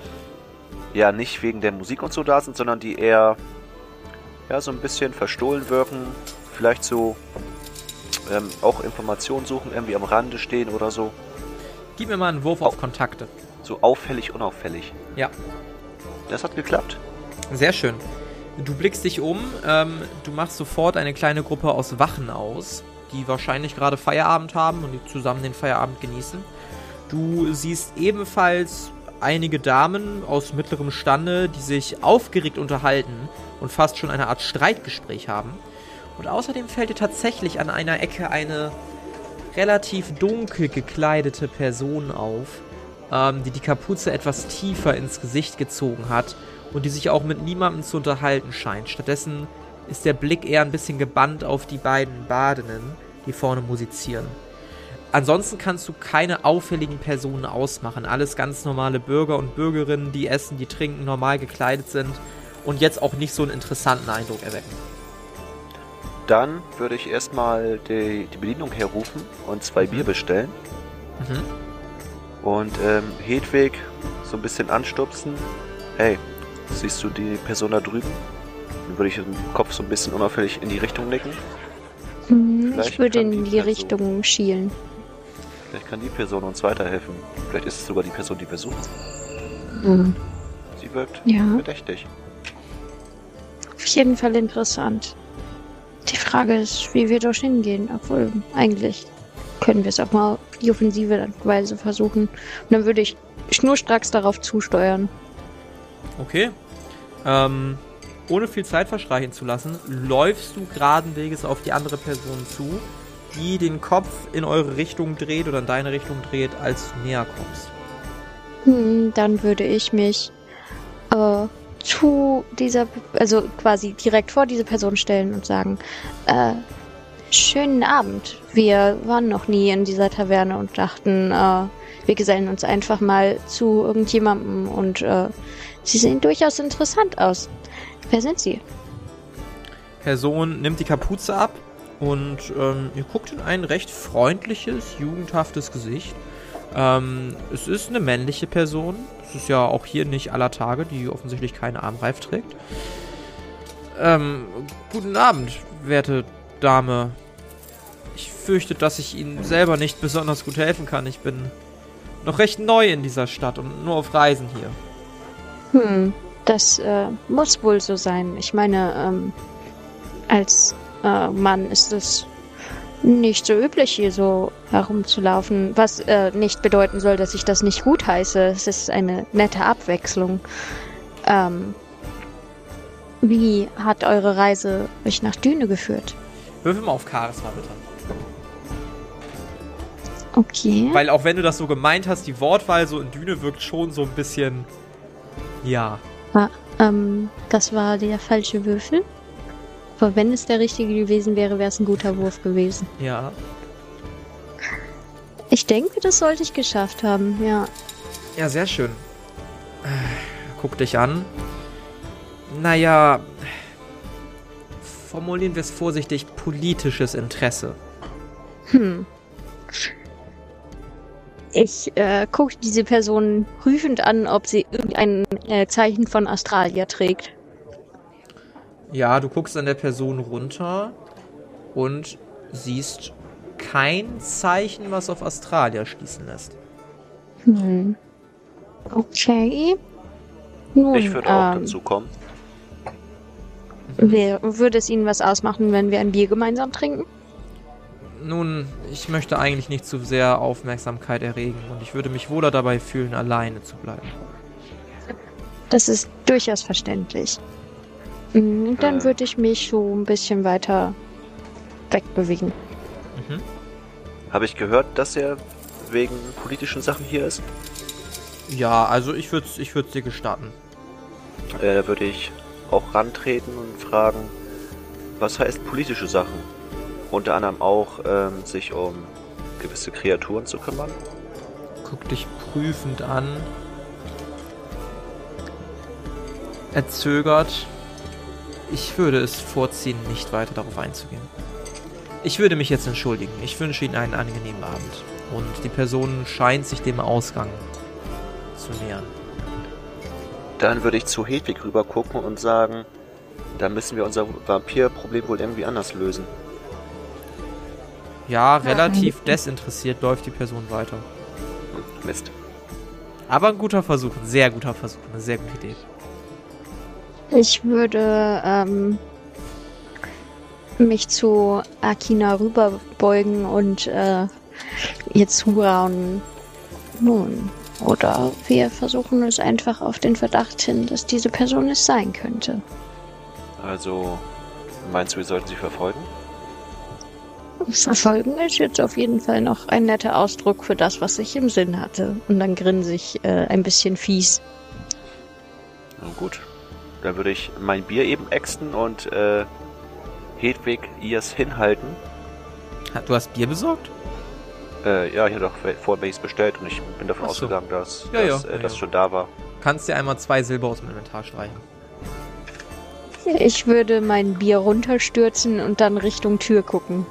ja nicht wegen der Musik und so da sind, sondern die eher ja so ein bisschen verstohlen wirken, vielleicht so ähm, auch Informationen suchen, irgendwie am Rande stehen oder so. Gib mir mal einen Wurf auf Kontakte. So auffällig, unauffällig. Ja, Das hat geklappt. Sehr schön. Du blickst dich um, ähm, du machst sofort eine kleine Gruppe aus Wachen aus, die wahrscheinlich gerade Feierabend haben und die zusammen den Feierabend genießen. Du siehst ebenfalls einige Damen aus mittlerem Stande, die sich aufgeregt unterhalten und fast schon eine Art Streitgespräch haben. Und außerdem fällt dir tatsächlich an einer Ecke eine relativ dunkel gekleidete Person auf, ähm, die die Kapuze etwas tiefer ins Gesicht gezogen hat und die sich auch mit niemandem zu unterhalten scheint. Stattdessen ist der Blick eher ein bisschen gebannt auf die beiden Badenden, die vorne musizieren. Ansonsten kannst du keine auffälligen Personen ausmachen. Alles ganz normale Bürger und Bürgerinnen, die essen, die trinken, normal gekleidet sind und jetzt auch nicht so einen interessanten Eindruck erwecken. Dann würde ich erstmal die, die Bedienung herrufen und zwei Mhm. Bier bestellen. Mhm. Und ähm, Hedwig so ein bisschen anstupsen. Hey, siehst du die Person da drüben? Dann würde ich den Kopf so ein bisschen unauffällig in die Richtung nicken. Hm, Ich würde in die die Person- Richtung schielen. Vielleicht kann die Person uns weiterhelfen. Vielleicht ist es sogar die Person, die wir suchen. Hm. Sie wirkt Ja, verdächtig. auf jeden Fall interessant. Die Frage ist, wie wir dorthin gehen. Obwohl, eigentlich können wir es auch mal auf die offensive Weise versuchen. Und dann würde ich schnurstracks darauf zusteuern. Okay. Ähm, ohne viel Zeit verstreichen zu lassen, läufst du geraden Weges auf die andere Person zu, die den Kopf in eure Richtung dreht oder in deine Richtung dreht, als du näher kommst. Hm, dann würde ich mich äh, zu dieser, also quasi direkt vor diese Person stellen und sagen, äh, schönen Abend. Wir waren noch nie in dieser Taverne und dachten, äh, wir gesellen uns einfach mal zu irgendjemandem und äh, sie sehen durchaus interessant aus. Wer sind sie? Person nimmt die Kapuze ab und ähm, ihr guckt in ein recht freundliches, jugendhaftes Gesicht. Ähm, es ist eine männliche Person. Es ist ja auch hier nicht aller Tage, die offensichtlich keine Armreif trägt. Ähm, guten Abend, werte Dame. Ich fürchte, dass ich Ihnen selber nicht besonders gut helfen kann. Ich bin noch recht neu in dieser Stadt und nur auf Reisen hier. Hm, das äh, muss wohl so sein. Ich meine, ähm, als äh, Mann ist es nicht so üblich, hier so herumzulaufen. Was äh, nicht bedeuten soll, dass ich das nicht gut heiße. Es ist eine nette Abwechslung. Ähm, wie hat eure Reise euch nach Düne geführt? Würfel mal auf Charisma bitte. Okay. Weil auch wenn du das so gemeint hast, die Wortwahl so in Düne wirkt schon so ein bisschen. Ja. Ähm, das war der falsche Würfel. Aber wenn es der richtige gewesen wäre, wäre es ein guter Wurf gewesen. Ja. Ich denke, das sollte ich geschafft haben, ja. Ja, sehr schön. Äh, Guck dich an. Naja. Formulieren wir es vorsichtig: politisches Interesse. Hm. Ich äh, gucke diese Person prüfend an, ob sie irgendein äh, Zeichen von Australia trägt. Ja, du guckst an der Person runter und siehst kein Zeichen, was auf Australia schließen lässt. Hm. Okay. Nun, Ich würde auch ähm, dazu kommen. Wer, würde es Ihnen was ausmachen, wenn wir ein Bier gemeinsam trinken? Nun, ich möchte eigentlich nicht zu sehr Aufmerksamkeit erregen und ich würde mich wohler dabei fühlen, alleine zu bleiben. Das ist durchaus verständlich. Hm, dann Äh. würde ich mich so ein bisschen weiter wegbewegen. Mhm. Habe ich gehört, dass er wegen politischen Sachen hier ist? Ja, also ich würde ich dir gestatten. Äh, da würde ich auch rantreten und fragen, was heißt politische Sachen? Unter anderem auch ähm, sich um gewisse Kreaturen zu kümmern. Guck dich prüfend an. Er zögert. Ich würde es vorziehen, nicht weiter darauf einzugehen. Ich würde mich jetzt entschuldigen. Ich wünsche Ihnen einen angenehmen Abend. Und die Person scheint sich dem Ausgang zu nähern. Dann würde ich zu Hedwig rüber gucken und sagen, da müssen wir unser Vampirproblem wohl irgendwie anders lösen. Ja, relativ desinteressiert läuft die Person weiter. Mist. Aber ein guter Versuch, ein sehr guter Versuch, eine sehr gute Idee. Ich würde ähm, mich zu Akina rüberbeugen und äh, ihr zurauen. Nun, Oder wir versuchen es einfach auf den Verdacht hin, dass diese Person es sein könnte. Also, meinst du, wir sollten sie verfolgen? Verfolgen ist jetzt auf jeden Fall noch ein netter Ausdruck für das, was ich im Sinn hatte. Und dann grinse ich äh, ein bisschen fies. Na gut. Dann würde ich mein Bier eben ächzen und äh, Hedwig ihrs hinhalten. Du hast Bier besorgt? Äh, ja, ich habe doch vorher welches bestellt und ich bin davon so. ausgegangen, dass, Ja, dass ja, äh, ja, das ja. schon da war. Kannst dir einmal zwei Silber aus dem Inventar streichen. Ich würde mein Bier runterstürzen und dann Richtung Tür gucken. Mhm.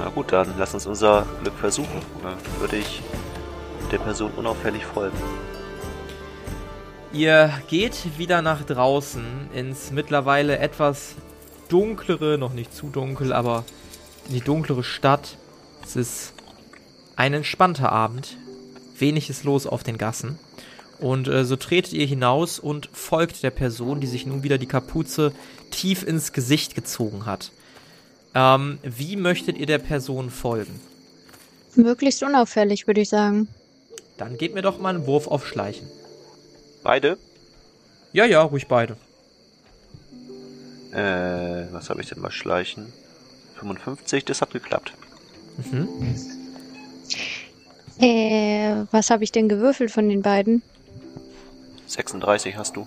Na gut, dann lass uns unser Glück versuchen. Dann würde ich der Person unauffällig folgen. Ihr geht wieder nach draußen ins mittlerweile etwas dunklere, noch nicht zu dunkel, aber die dunklere Stadt. Es ist ein entspannter Abend. Wenig ist los auf den Gassen. Und äh, so tretet ihr hinaus und folgt der Person, die sich nun wieder die Kapuze tief ins Gesicht gezogen hat. Ähm, wie möchtet ihr der Person folgen? Möglichst unauffällig, würde ich sagen. Dann gebt mir doch mal einen Wurf auf Schleichen. Beide? Ja, ja, ruhig beide. Äh, was habe ich denn mal schleichen? 55, das hat geklappt. Mhm. Äh, was habe ich denn gewürfelt von den beiden? 36 hast du.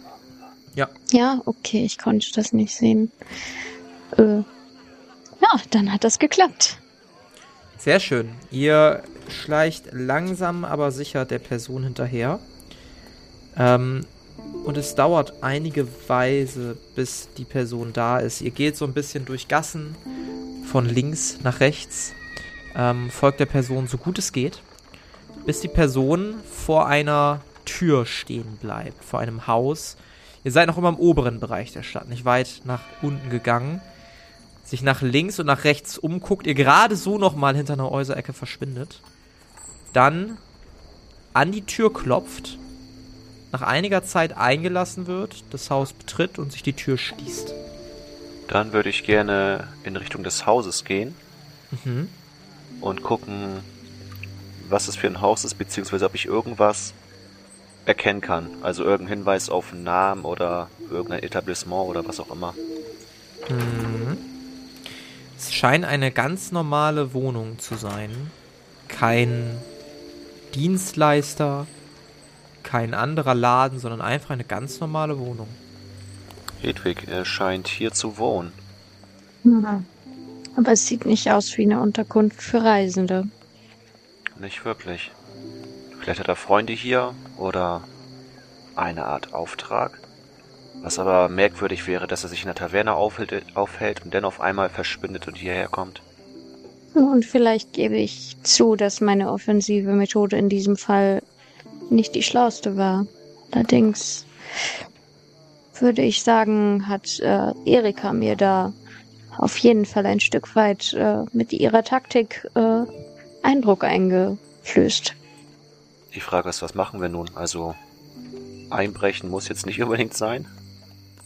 Ja, okay, ich konnte das nicht sehen. Äh, ja, dann hat das geklappt. Sehr schön. Ihr schleicht langsam, aber sicher der Person hinterher. Ähm, und es dauert einige Weise, bis die Person da ist. Ihr geht so ein bisschen durch Gassen von links nach rechts, ähm, folgt der Person so gut es geht, bis die Person vor einer Tür stehen bleibt, vor einem Haus. Ihr seid noch immer im oberen Bereich der Stadt, nicht weit nach unten gegangen sich nach links und nach rechts umguckt, ihr gerade so nochmal hinter einer Häuserecke verschwindet, dann an die Tür klopft, nach einiger Zeit eingelassen wird, das Haus betritt und sich die Tür schließt. Dann würde ich gerne in Richtung des Hauses gehen Mhm. und gucken, was es für ein Haus ist, beziehungsweise ob ich irgendwas erkennen kann. Also irgendein Hinweis auf einen Namen oder irgendein Etablissement oder was auch immer. Mhm. Es scheint eine ganz normale Wohnung zu sein. Kein Dienstleister, kein anderer Laden, sondern einfach eine ganz normale Wohnung. Hedwig, er scheint hier zu wohnen. Aber es sieht nicht aus wie eine Unterkunft für Reisende. Nicht wirklich. Vielleicht hat er Freunde hier oder eine Art Auftrag. Was aber merkwürdig wäre, dass er sich in der Taverne aufhält, aufhält und dann auf einmal verschwindet und hierher kommt. Und vielleicht gebe ich zu, dass meine offensive Methode in diesem Fall nicht die schlauste war. Allerdings würde ich sagen, hat äh, Erika mir da auf jeden Fall ein Stück weit äh, mit ihrer Taktik äh, Eindruck eingeflößt. Die Frage ist, was machen wir nun? Also, einbrechen muss jetzt nicht unbedingt sein.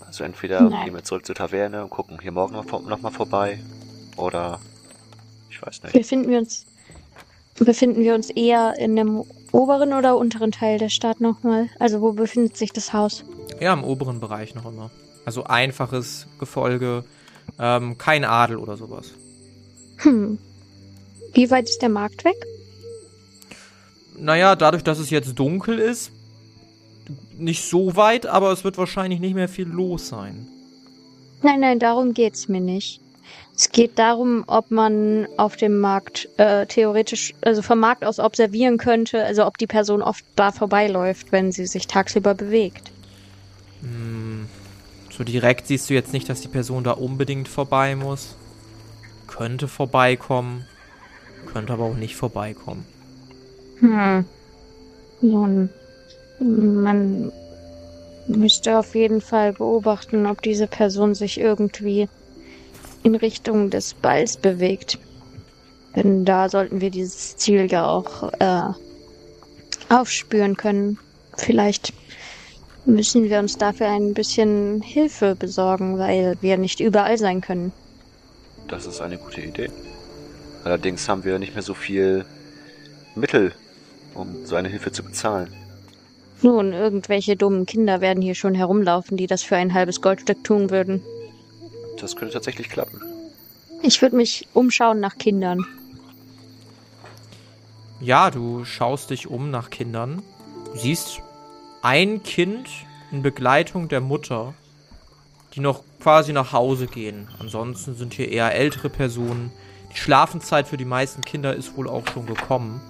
Also entweder Nein. gehen wir zurück zur Taverne und gucken hier morgen noch, noch mal vorbei. Oder, ich weiß nicht. Befinden wir uns befinden wir uns eher in dem oberen oder unteren Teil der Stadt nochmal? Also wo befindet sich das Haus? Ja, im oberen Bereich noch immer. Also einfaches Gefolge, ähm, kein Adel oder sowas. Hm. Wie weit ist der Markt weg? Naja, dadurch, dass es jetzt dunkel ist, nicht so weit, aber es wird wahrscheinlich nicht mehr viel los sein. Nein, nein, darum geht's mir nicht. Es geht darum, ob man auf dem Markt äh, theoretisch, also vom Markt aus observieren könnte, also ob die Person oft da vorbeiläuft, wenn sie sich tagsüber bewegt. Hm, so direkt siehst du jetzt nicht, dass die Person da unbedingt vorbei muss. Könnte vorbeikommen, könnte aber auch nicht vorbeikommen. Hm. Nun, man müsste auf jeden Fall beobachten, ob diese Person sich irgendwie in Richtung des Balls bewegt. Denn da sollten wir dieses Ziel ja auch äh, aufspüren können. Vielleicht müssen wir uns dafür ein bisschen Hilfe besorgen, weil wir nicht überall sein können. Das ist eine gute Idee. Allerdings haben wir nicht mehr so viel Mittel, um so eine Hilfe zu bezahlen? Nun, irgendwelche dummen Kinder werden hier schon herumlaufen, die das für ein halbes Goldstück tun würden. Das könnte tatsächlich klappen. Ich würde mich umschauen nach Kindern. Ja, du schaust dich um nach Kindern. Du siehst ein Kind in Begleitung der Mutter, die noch quasi nach Hause gehen. Ansonsten sind hier eher ältere Personen. Die Schlafenszeit für die meisten Kinder ist wohl auch schon gekommen.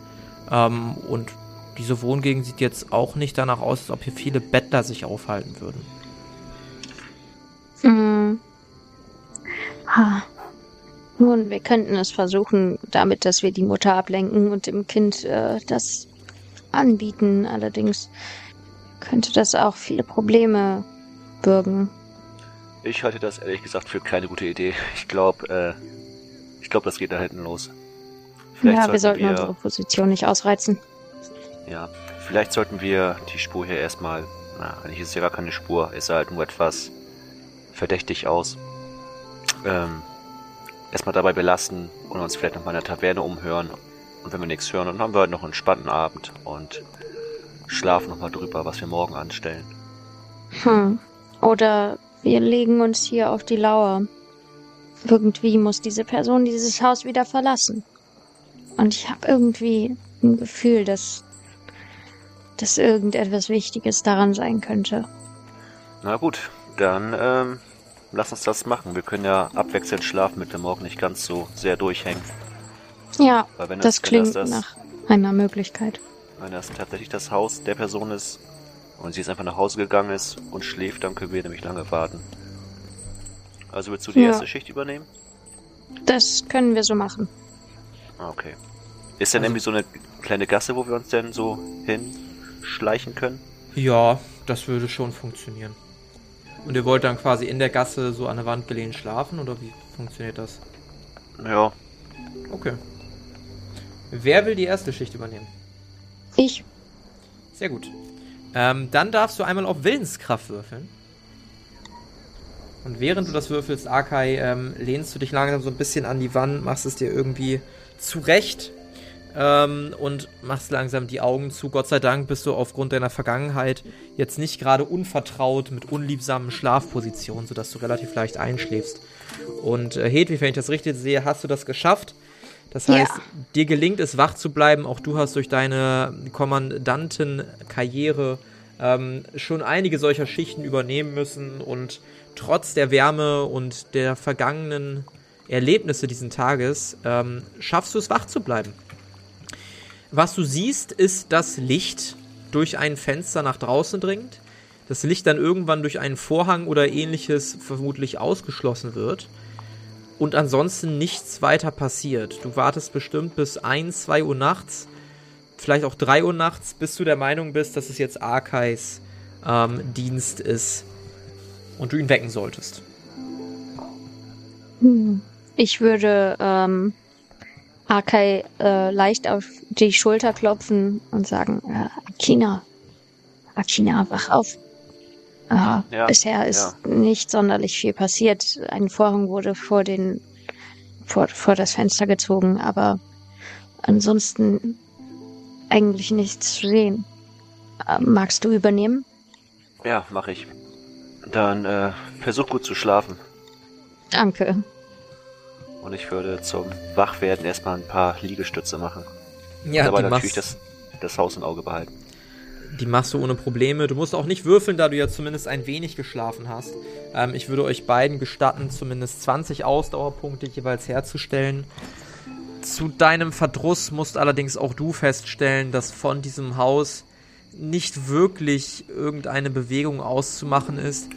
Ähm, und diese Wohngegend sieht jetzt auch nicht danach aus, als ob hier viele Bettler sich aufhalten würden. Hm. Ha. Nun, wir könnten es versuchen, damit, dass wir die Mutter ablenken und dem Kind äh, das anbieten. Allerdings könnte das auch viele Probleme bürgen. Ich halte das ehrlich gesagt für keine gute Idee. Ich glaube, äh, ich glaube, das geht da hinten los. Vielleicht ja, wir sollten wir, unsere Position nicht ausreizen. Ja, vielleicht sollten wir die Spur hier erstmal, na, eigentlich ist es ja gar keine Spur, es sah halt nur etwas verdächtig aus. Ähm, erstmal dabei belassen und uns vielleicht noch mal in der Taverne umhören. Und wenn wir nichts hören, dann haben wir heute noch einen spannenden Abend und schlafen noch mal drüber, was wir morgen anstellen. Hm. Oder wir legen uns hier auf die Lauer. Irgendwie muss diese Person dieses Haus wieder verlassen. Und ich habe irgendwie ein Gefühl, dass, dass irgendetwas Wichtiges daran sein könnte. Na gut, dann ähm, lass uns das machen. Wir können ja abwechselnd schlafen, damit wir morgen nicht ganz so sehr durchhängen. Ja, das, das, klingt das, nach einer Möglichkeit. Wenn das tatsächlich das Haus der Person ist und sie jetzt einfach nach Hause gegangen ist und schläft, dann können wir nämlich lange warten. Also willst du die ja. erste Schicht übernehmen? Das können wir so machen. Ah, okay. Ist denn also, irgendwie so eine kleine Gasse, wo wir uns denn so hinschleichen können? Ja, das würde schon funktionieren. Und ihr wollt dann quasi in der Gasse so an der Wand gelehnt schlafen oder wie funktioniert das? Ja. Okay. Wer will die erste Schicht übernehmen? Ich. Sehr gut. Ähm, dann darfst du einmal auf Willenskraft würfeln. Und während du das würfelst, Akai, ähm, lehnst du dich langsam so ein bisschen an die Wand, machst es dir irgendwie zurecht ähm, und machst langsam die Augen zu. Gott sei Dank bist du aufgrund deiner Vergangenheit jetzt nicht gerade unvertraut mit unliebsamen Schlafpositionen, sodass du relativ leicht einschläfst. Und äh, Hedwig, wenn ich das richtig sehe, hast du das geschafft. Das heißt, ja. dir gelingt es, wach zu bleiben. Auch du hast durch deine Kommandantenkarriere ähm, schon einige solcher Schichten übernehmen müssen und trotz der Wärme und der vergangenen Erlebnisse diesen Tages ähm, schaffst du es, wach zu bleiben. Was du siehst, ist das Licht durch ein Fenster nach draußen dringt. Das Licht dann irgendwann durch einen Vorhang oder ähnliches vermutlich ausgeschlossen wird. Und ansonsten nichts weiter passiert. Du wartest bestimmt bis 1, 2 Uhr nachts, vielleicht auch 3 Uhr nachts, bis du der Meinung bist, dass es jetzt Arkais ähm, Dienst ist und du ihn wecken solltest. Hm. Ich würde ähm, Akai äh, leicht auf die Schulter klopfen und sagen, äh, Akina, Akina, wach auf. Äh, ja, bisher ist ja. nicht sonderlich viel passiert. Ein Vorhang wurde vor den vor, vor das Fenster gezogen, aber ansonsten eigentlich nichts zu sehen. Äh, magst du übernehmen? Ja, mach ich. Dann äh, versuch gut zu schlafen. Danke. Und ich würde zum Wachwerden erstmal ein paar Liegestütze machen. Ja, aber natürlich das, das Haus im Auge behalten. Die machst du ohne Probleme. Du musst auch nicht würfeln, da du ja zumindest ein wenig geschlafen hast. Ähm, ich würde euch beiden gestatten, zumindest 20 Ausdauerpunkte jeweils herzustellen. Zu deinem Verdruss musst allerdings auch du feststellen, dass von diesem Haus nicht wirklich irgendeine Bewegung auszumachen ist,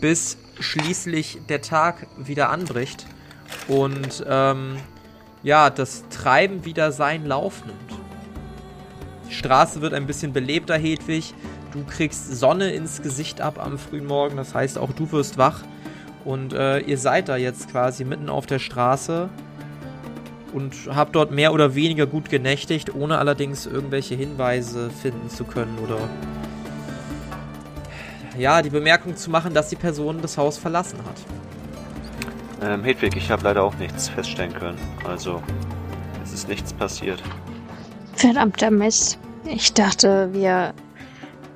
bis schließlich der Tag wieder anbricht und ähm, ja, das Treiben wieder seinen Lauf nimmt. Die Straße wird ein bisschen belebter, Hedwig. Du kriegst Sonne ins Gesicht ab am frühen Morgen, das heißt auch du wirst wach. Und äh, ihr seid da jetzt quasi mitten auf der Straße und habt dort mehr oder weniger gut genächtigt, ohne allerdings irgendwelche Hinweise finden zu können oder ja, die Bemerkung zu machen, dass die Person das Haus verlassen hat. Ähm, Hedwig, ich habe leider auch nichts feststellen können. Also, es ist nichts passiert. Verdammter Mist. Ich dachte, wir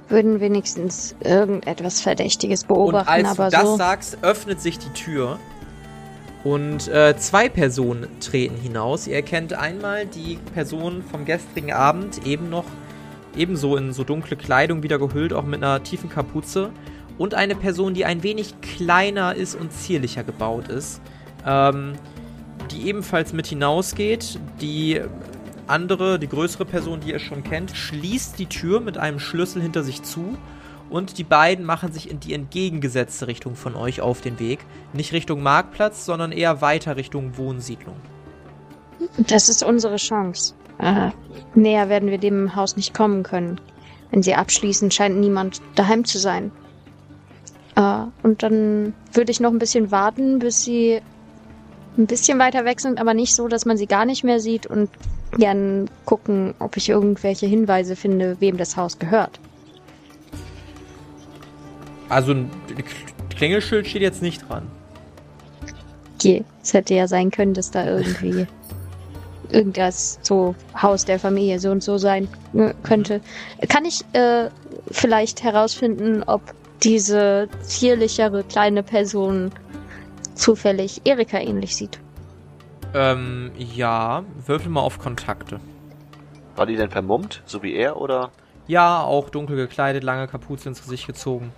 würden wenigstens irgendetwas Verdächtiges beobachten, und als aber du das so. sagst, öffnet sich die Tür und äh, zwei Personen treten hinaus. Ihr erkennt einmal die Person vom gestrigen Abend, eben noch ebenso in so dunkle Kleidung wieder gehüllt, auch mit einer tiefen Kapuze. Und eine Person, die ein wenig kleiner ist und zierlicher gebaut ist. Ähm, die ebenfalls mit hinausgeht. Die andere, die größere Person, die ihr schon kennt, schließt die Tür mit einem Schlüssel hinter sich zu. Und die beiden machen sich in die entgegengesetzte Richtung von euch auf den Weg. Nicht Richtung Marktplatz, sondern eher weiter Richtung Wohnsiedlung. Das ist unsere Chance. Äh, näher werden wir dem Haus nicht kommen können. Wenn sie abschließen, scheint niemand daheim zu sein. Äh, und dann würde ich noch ein bisschen warten, bis sie ein bisschen weiter weg sind, aber nicht so, dass man sie gar nicht mehr sieht und gern gucken, ob ich irgendwelche Hinweise finde, wem das Haus gehört. Also ein Klingelschild steht jetzt nicht dran. Okay, es hätte ja sein können, dass da irgendwie irgendwas so Haus der Familie so und so sein äh, könnte. Kann ich äh, vielleicht herausfinden, ob diese zierlichere kleine Person zufällig Erika ähnlich sieht? Ähm, ja, würfel mal auf Kontakte. War die denn vermummt, so wie er, oder? Ja, auch dunkel gekleidet, lange Kapuze ins Gesicht gezogen.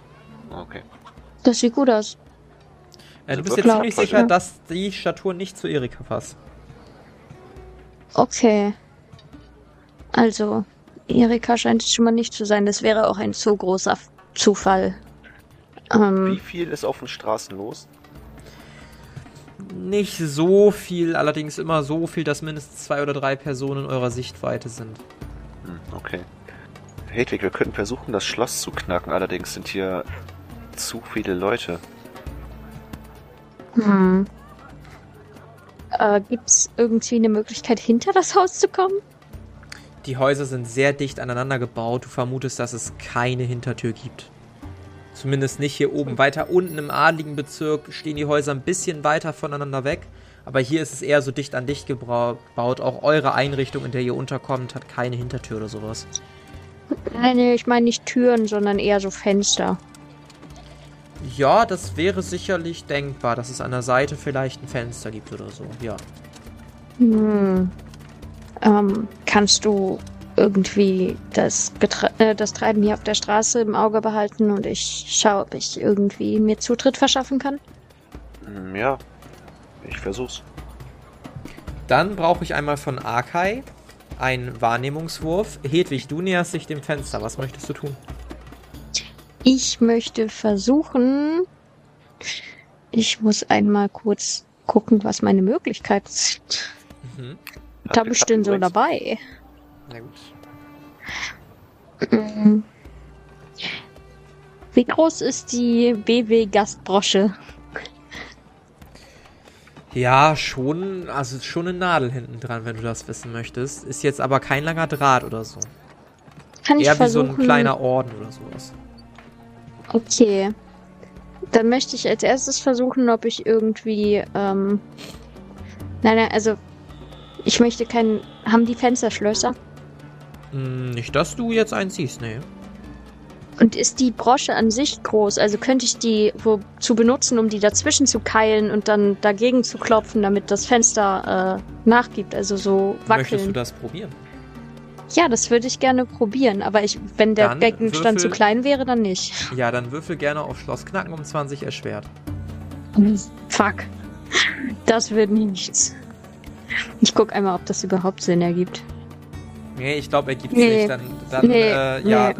Okay. Das sieht gut aus. Äh, du bist dir wirklich? ziemlich Ja. sicher, dass die Statur nicht zu Erika passt. Okay. Also, Erika scheint es schon mal nicht zu sein. Das wäre auch ein zu großer F- Zufall. Wie Ähm, viel ist auf den Straßen los? Nicht so viel, allerdings immer so viel, dass mindestens zwei oder drei Personen in eurer Sichtweite sind. Hm, okay. Hedwig, wir könnten versuchen, das Schloss zu knacken, allerdings sind hier zu viele Leute. hm. Äh, gibt's irgendwie eine Möglichkeit, hinter das Haus zu kommen? Die Häuser sind sehr dicht aneinander gebaut. Du vermutest, dass es keine Hintertür gibt. Zumindest nicht hier oben. Weiter unten im adligen Bezirk stehen die Häuser ein bisschen weiter voneinander weg. Aber hier ist es eher so dicht an dicht gebaut. Auch eure Einrichtung, in der ihr unterkommt, hat keine Hintertür oder sowas. Nein, ich meine nicht Türen, sondern eher so Fenster. Ja, das wäre sicherlich denkbar, dass es an der Seite vielleicht ein Fenster gibt oder so. Ja. Hm. Ähm, kannst du irgendwie das, Getre äh, das Treiben hier auf der Straße im Auge behalten und ich schaue, ob ich irgendwie mir Zutritt verschaffen kann? Hm, ja, ich versuch's. Dann brauche ich einmal von Arkai einen Wahrnehmungswurf. Hedwig, du näherst dich dem Fenster. Was möchtest du tun? Ich möchte versuchen. Ich muss einmal kurz gucken, was meine Möglichkeiten sind. Mhm. Da bestimmt so übrigens. dabei. Na gut. Mhm. Wie groß ist die BW-Gastbrosche? Ja, schon, also schon eine Nadel hinten dran, wenn du das wissen möchtest. Ist jetzt aber kein langer Draht oder so. Kann ich Eher wie so versuchen? ein kleiner Orden oder sowas. Okay. Dann möchte ich als erstes versuchen, ob ich irgendwie, ähm, nein, nein, also, ich möchte keinen, haben die Fensterschlösser? Hm, nicht, dass du jetzt einen siehst, nee. Und ist die Brosche an sich groß? Also könnte ich die wozu benutzen, um die dazwischen zu keilen und dann dagegen zu klopfen, damit das Fenster äh, nachgibt, also so Möchtest du wackeln? das probieren? Ja, das würde ich gerne probieren, aber ich, wenn der Dann Gegenstand zu würfel- klein wäre, dann nicht. Ja, dann würfel gerne auf Schloss Knacken um 20 erschwert. Fuck. Das wird nichts. Ich guck einmal, ob das überhaupt Sinn ergibt. Nee, ich glaube, er gibt Nee. nicht. Dann, dann Nee, äh, ja. nee.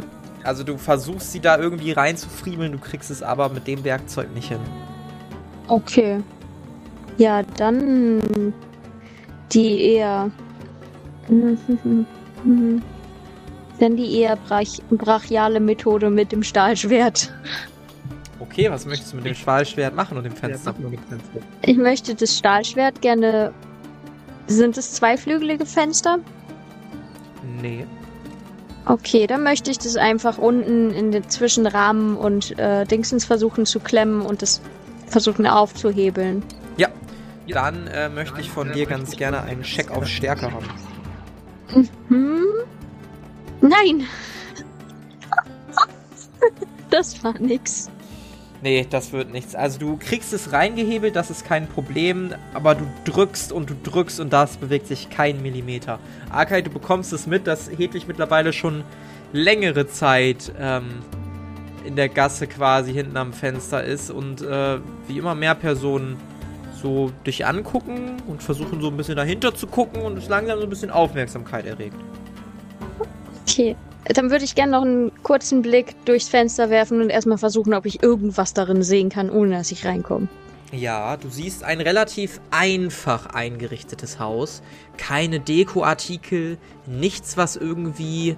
Also du versuchst sie da irgendwie reinzufriemeln, du kriegst es aber mit dem Werkzeug nicht hin. Okay. Ja, dann die eher. Dann die eher brach brachiale Methode mit dem Stahlschwert. Okay, was möchtest du mit dem Schwalschwert machen und dem Fenster? Ich möchte das Stahlschwert gerne. Sind es zweiflügelige Fenster? Nee. Okay, dann möchte ich das einfach unten in den Zwischenrahmen und äh, Dingsens versuchen zu klemmen und das versuchen aufzuhebeln. Ja. Dann äh, möchte ich von dir ganz gerne einen Check auf Stärke haben. Hm? Nein! Das war nix. Nee, das wird nichts. Also du kriegst es reingehebelt, das ist kein Problem, aber du drückst und du drückst und das bewegt sich kein Millimeter. Akai, du bekommst es mit, dass Hedwig mittlerweile schon längere Zeit ähm, in der Gasse quasi hinten am Fenster ist und äh, wie immer mehr Personen so dich angucken und versuchen so ein bisschen dahinter zu gucken und es langsam so ein bisschen Aufmerksamkeit erregt. Okay. Dann würde ich gerne noch einen kurzen Blick durchs Fenster werfen und erstmal versuchen, ob ich irgendwas darin sehen kann, ohne dass ich reinkomme. Ja, du siehst ein relativ einfach eingerichtetes Haus. Keine Dekoartikel, nichts, was irgendwie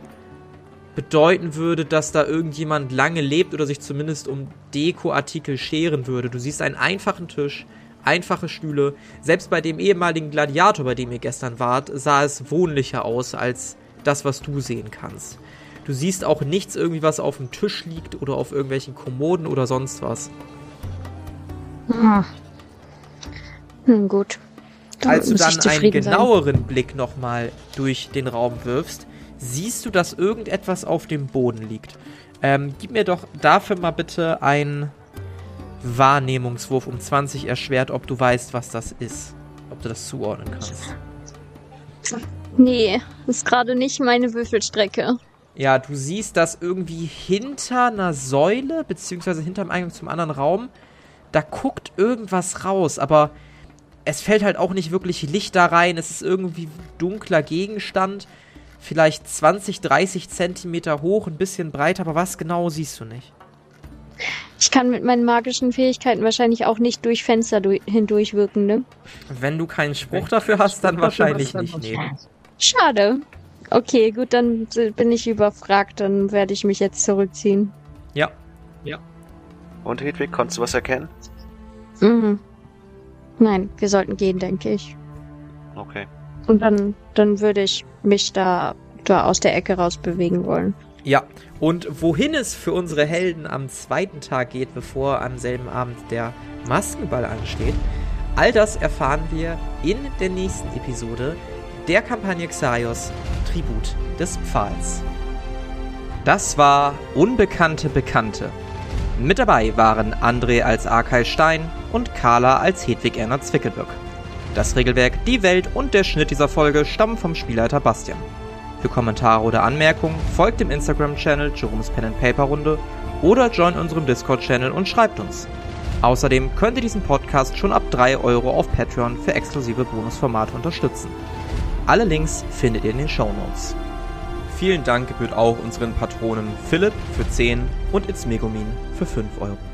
bedeuten würde, dass da irgendjemand lange lebt oder sich zumindest um Dekoartikel scheren würde. Du siehst einen einfachen Tisch, einfache Stühle. Selbst bei dem ehemaligen Gladiator, bei dem ihr gestern wart, sah es wohnlicher aus als das, was du sehen kannst. Du siehst auch nichts irgendwie, was auf dem Tisch liegt oder auf irgendwelchen Kommoden oder sonst was. Ah. Hm, gut. Damit Als du dann einen zufrieden sein. genaueren Blick nochmal durch den Raum wirfst, siehst du, dass irgendetwas auf dem Boden liegt. Ähm, gib mir doch dafür mal bitte einen Wahrnehmungswurf um 20 erschwert, ob du weißt, was das ist. Ob du das zuordnen kannst. Nee, ist gerade nicht meine Würfelstrecke. Ja, du siehst, dass irgendwie hinter einer Säule, beziehungsweise hinterm Eingang zum anderen Raum, da guckt irgendwas raus, aber es fällt halt auch nicht wirklich Licht da rein. Es ist irgendwie dunkler Gegenstand, vielleicht 20, 30 Zentimeter hoch, ein bisschen breiter, aber was genau siehst du nicht? Ich kann mit meinen magischen Fähigkeiten wahrscheinlich auch nicht durch Fenster du hindurch wirken, ne? Wenn du keinen Spruch dafür hast, dann wahrscheinlich nicht, nee. Schade. Okay, gut, dann bin ich überfragt, dann werde ich mich jetzt zurückziehen. Ja, Und Hedwig, konntest du was erkennen? Mhm. Nein, wir sollten gehen, denke ich. Okay. Und dann, dann würde ich mich da, da aus der Ecke raus bewegen wollen. Ja, und wohin es für unsere Helden am zweiten Tag geht, bevor am selben Abend der Maskenball ansteht, all das erfahren wir in der nächsten Episode der Kampagne Xaios Tribut des Pfahls. Das war Unbekannte Bekannte. Mit dabei waren André als Arkay Stein und Carla als Hedwig Erna Zwickelböck. Das Regelwerk, die Welt und der Schnitt dieser Folge stammen vom Spielleiter Bastian. Für Kommentare oder Anmerkungen folgt dem Instagram-Channel Jerome's Pen and Paper Runde oder join unserem Discord-Channel und schreibt uns. Außerdem könnt ihr diesen Podcast schon ab 3 Euro auf Patreon für exklusive Bonusformate unterstützen. Alle Links findet ihr in den Shownotes. Vielen Dank gebührt auch unseren Patronen Philipp für 10 und It's Megumin für 5 Euro.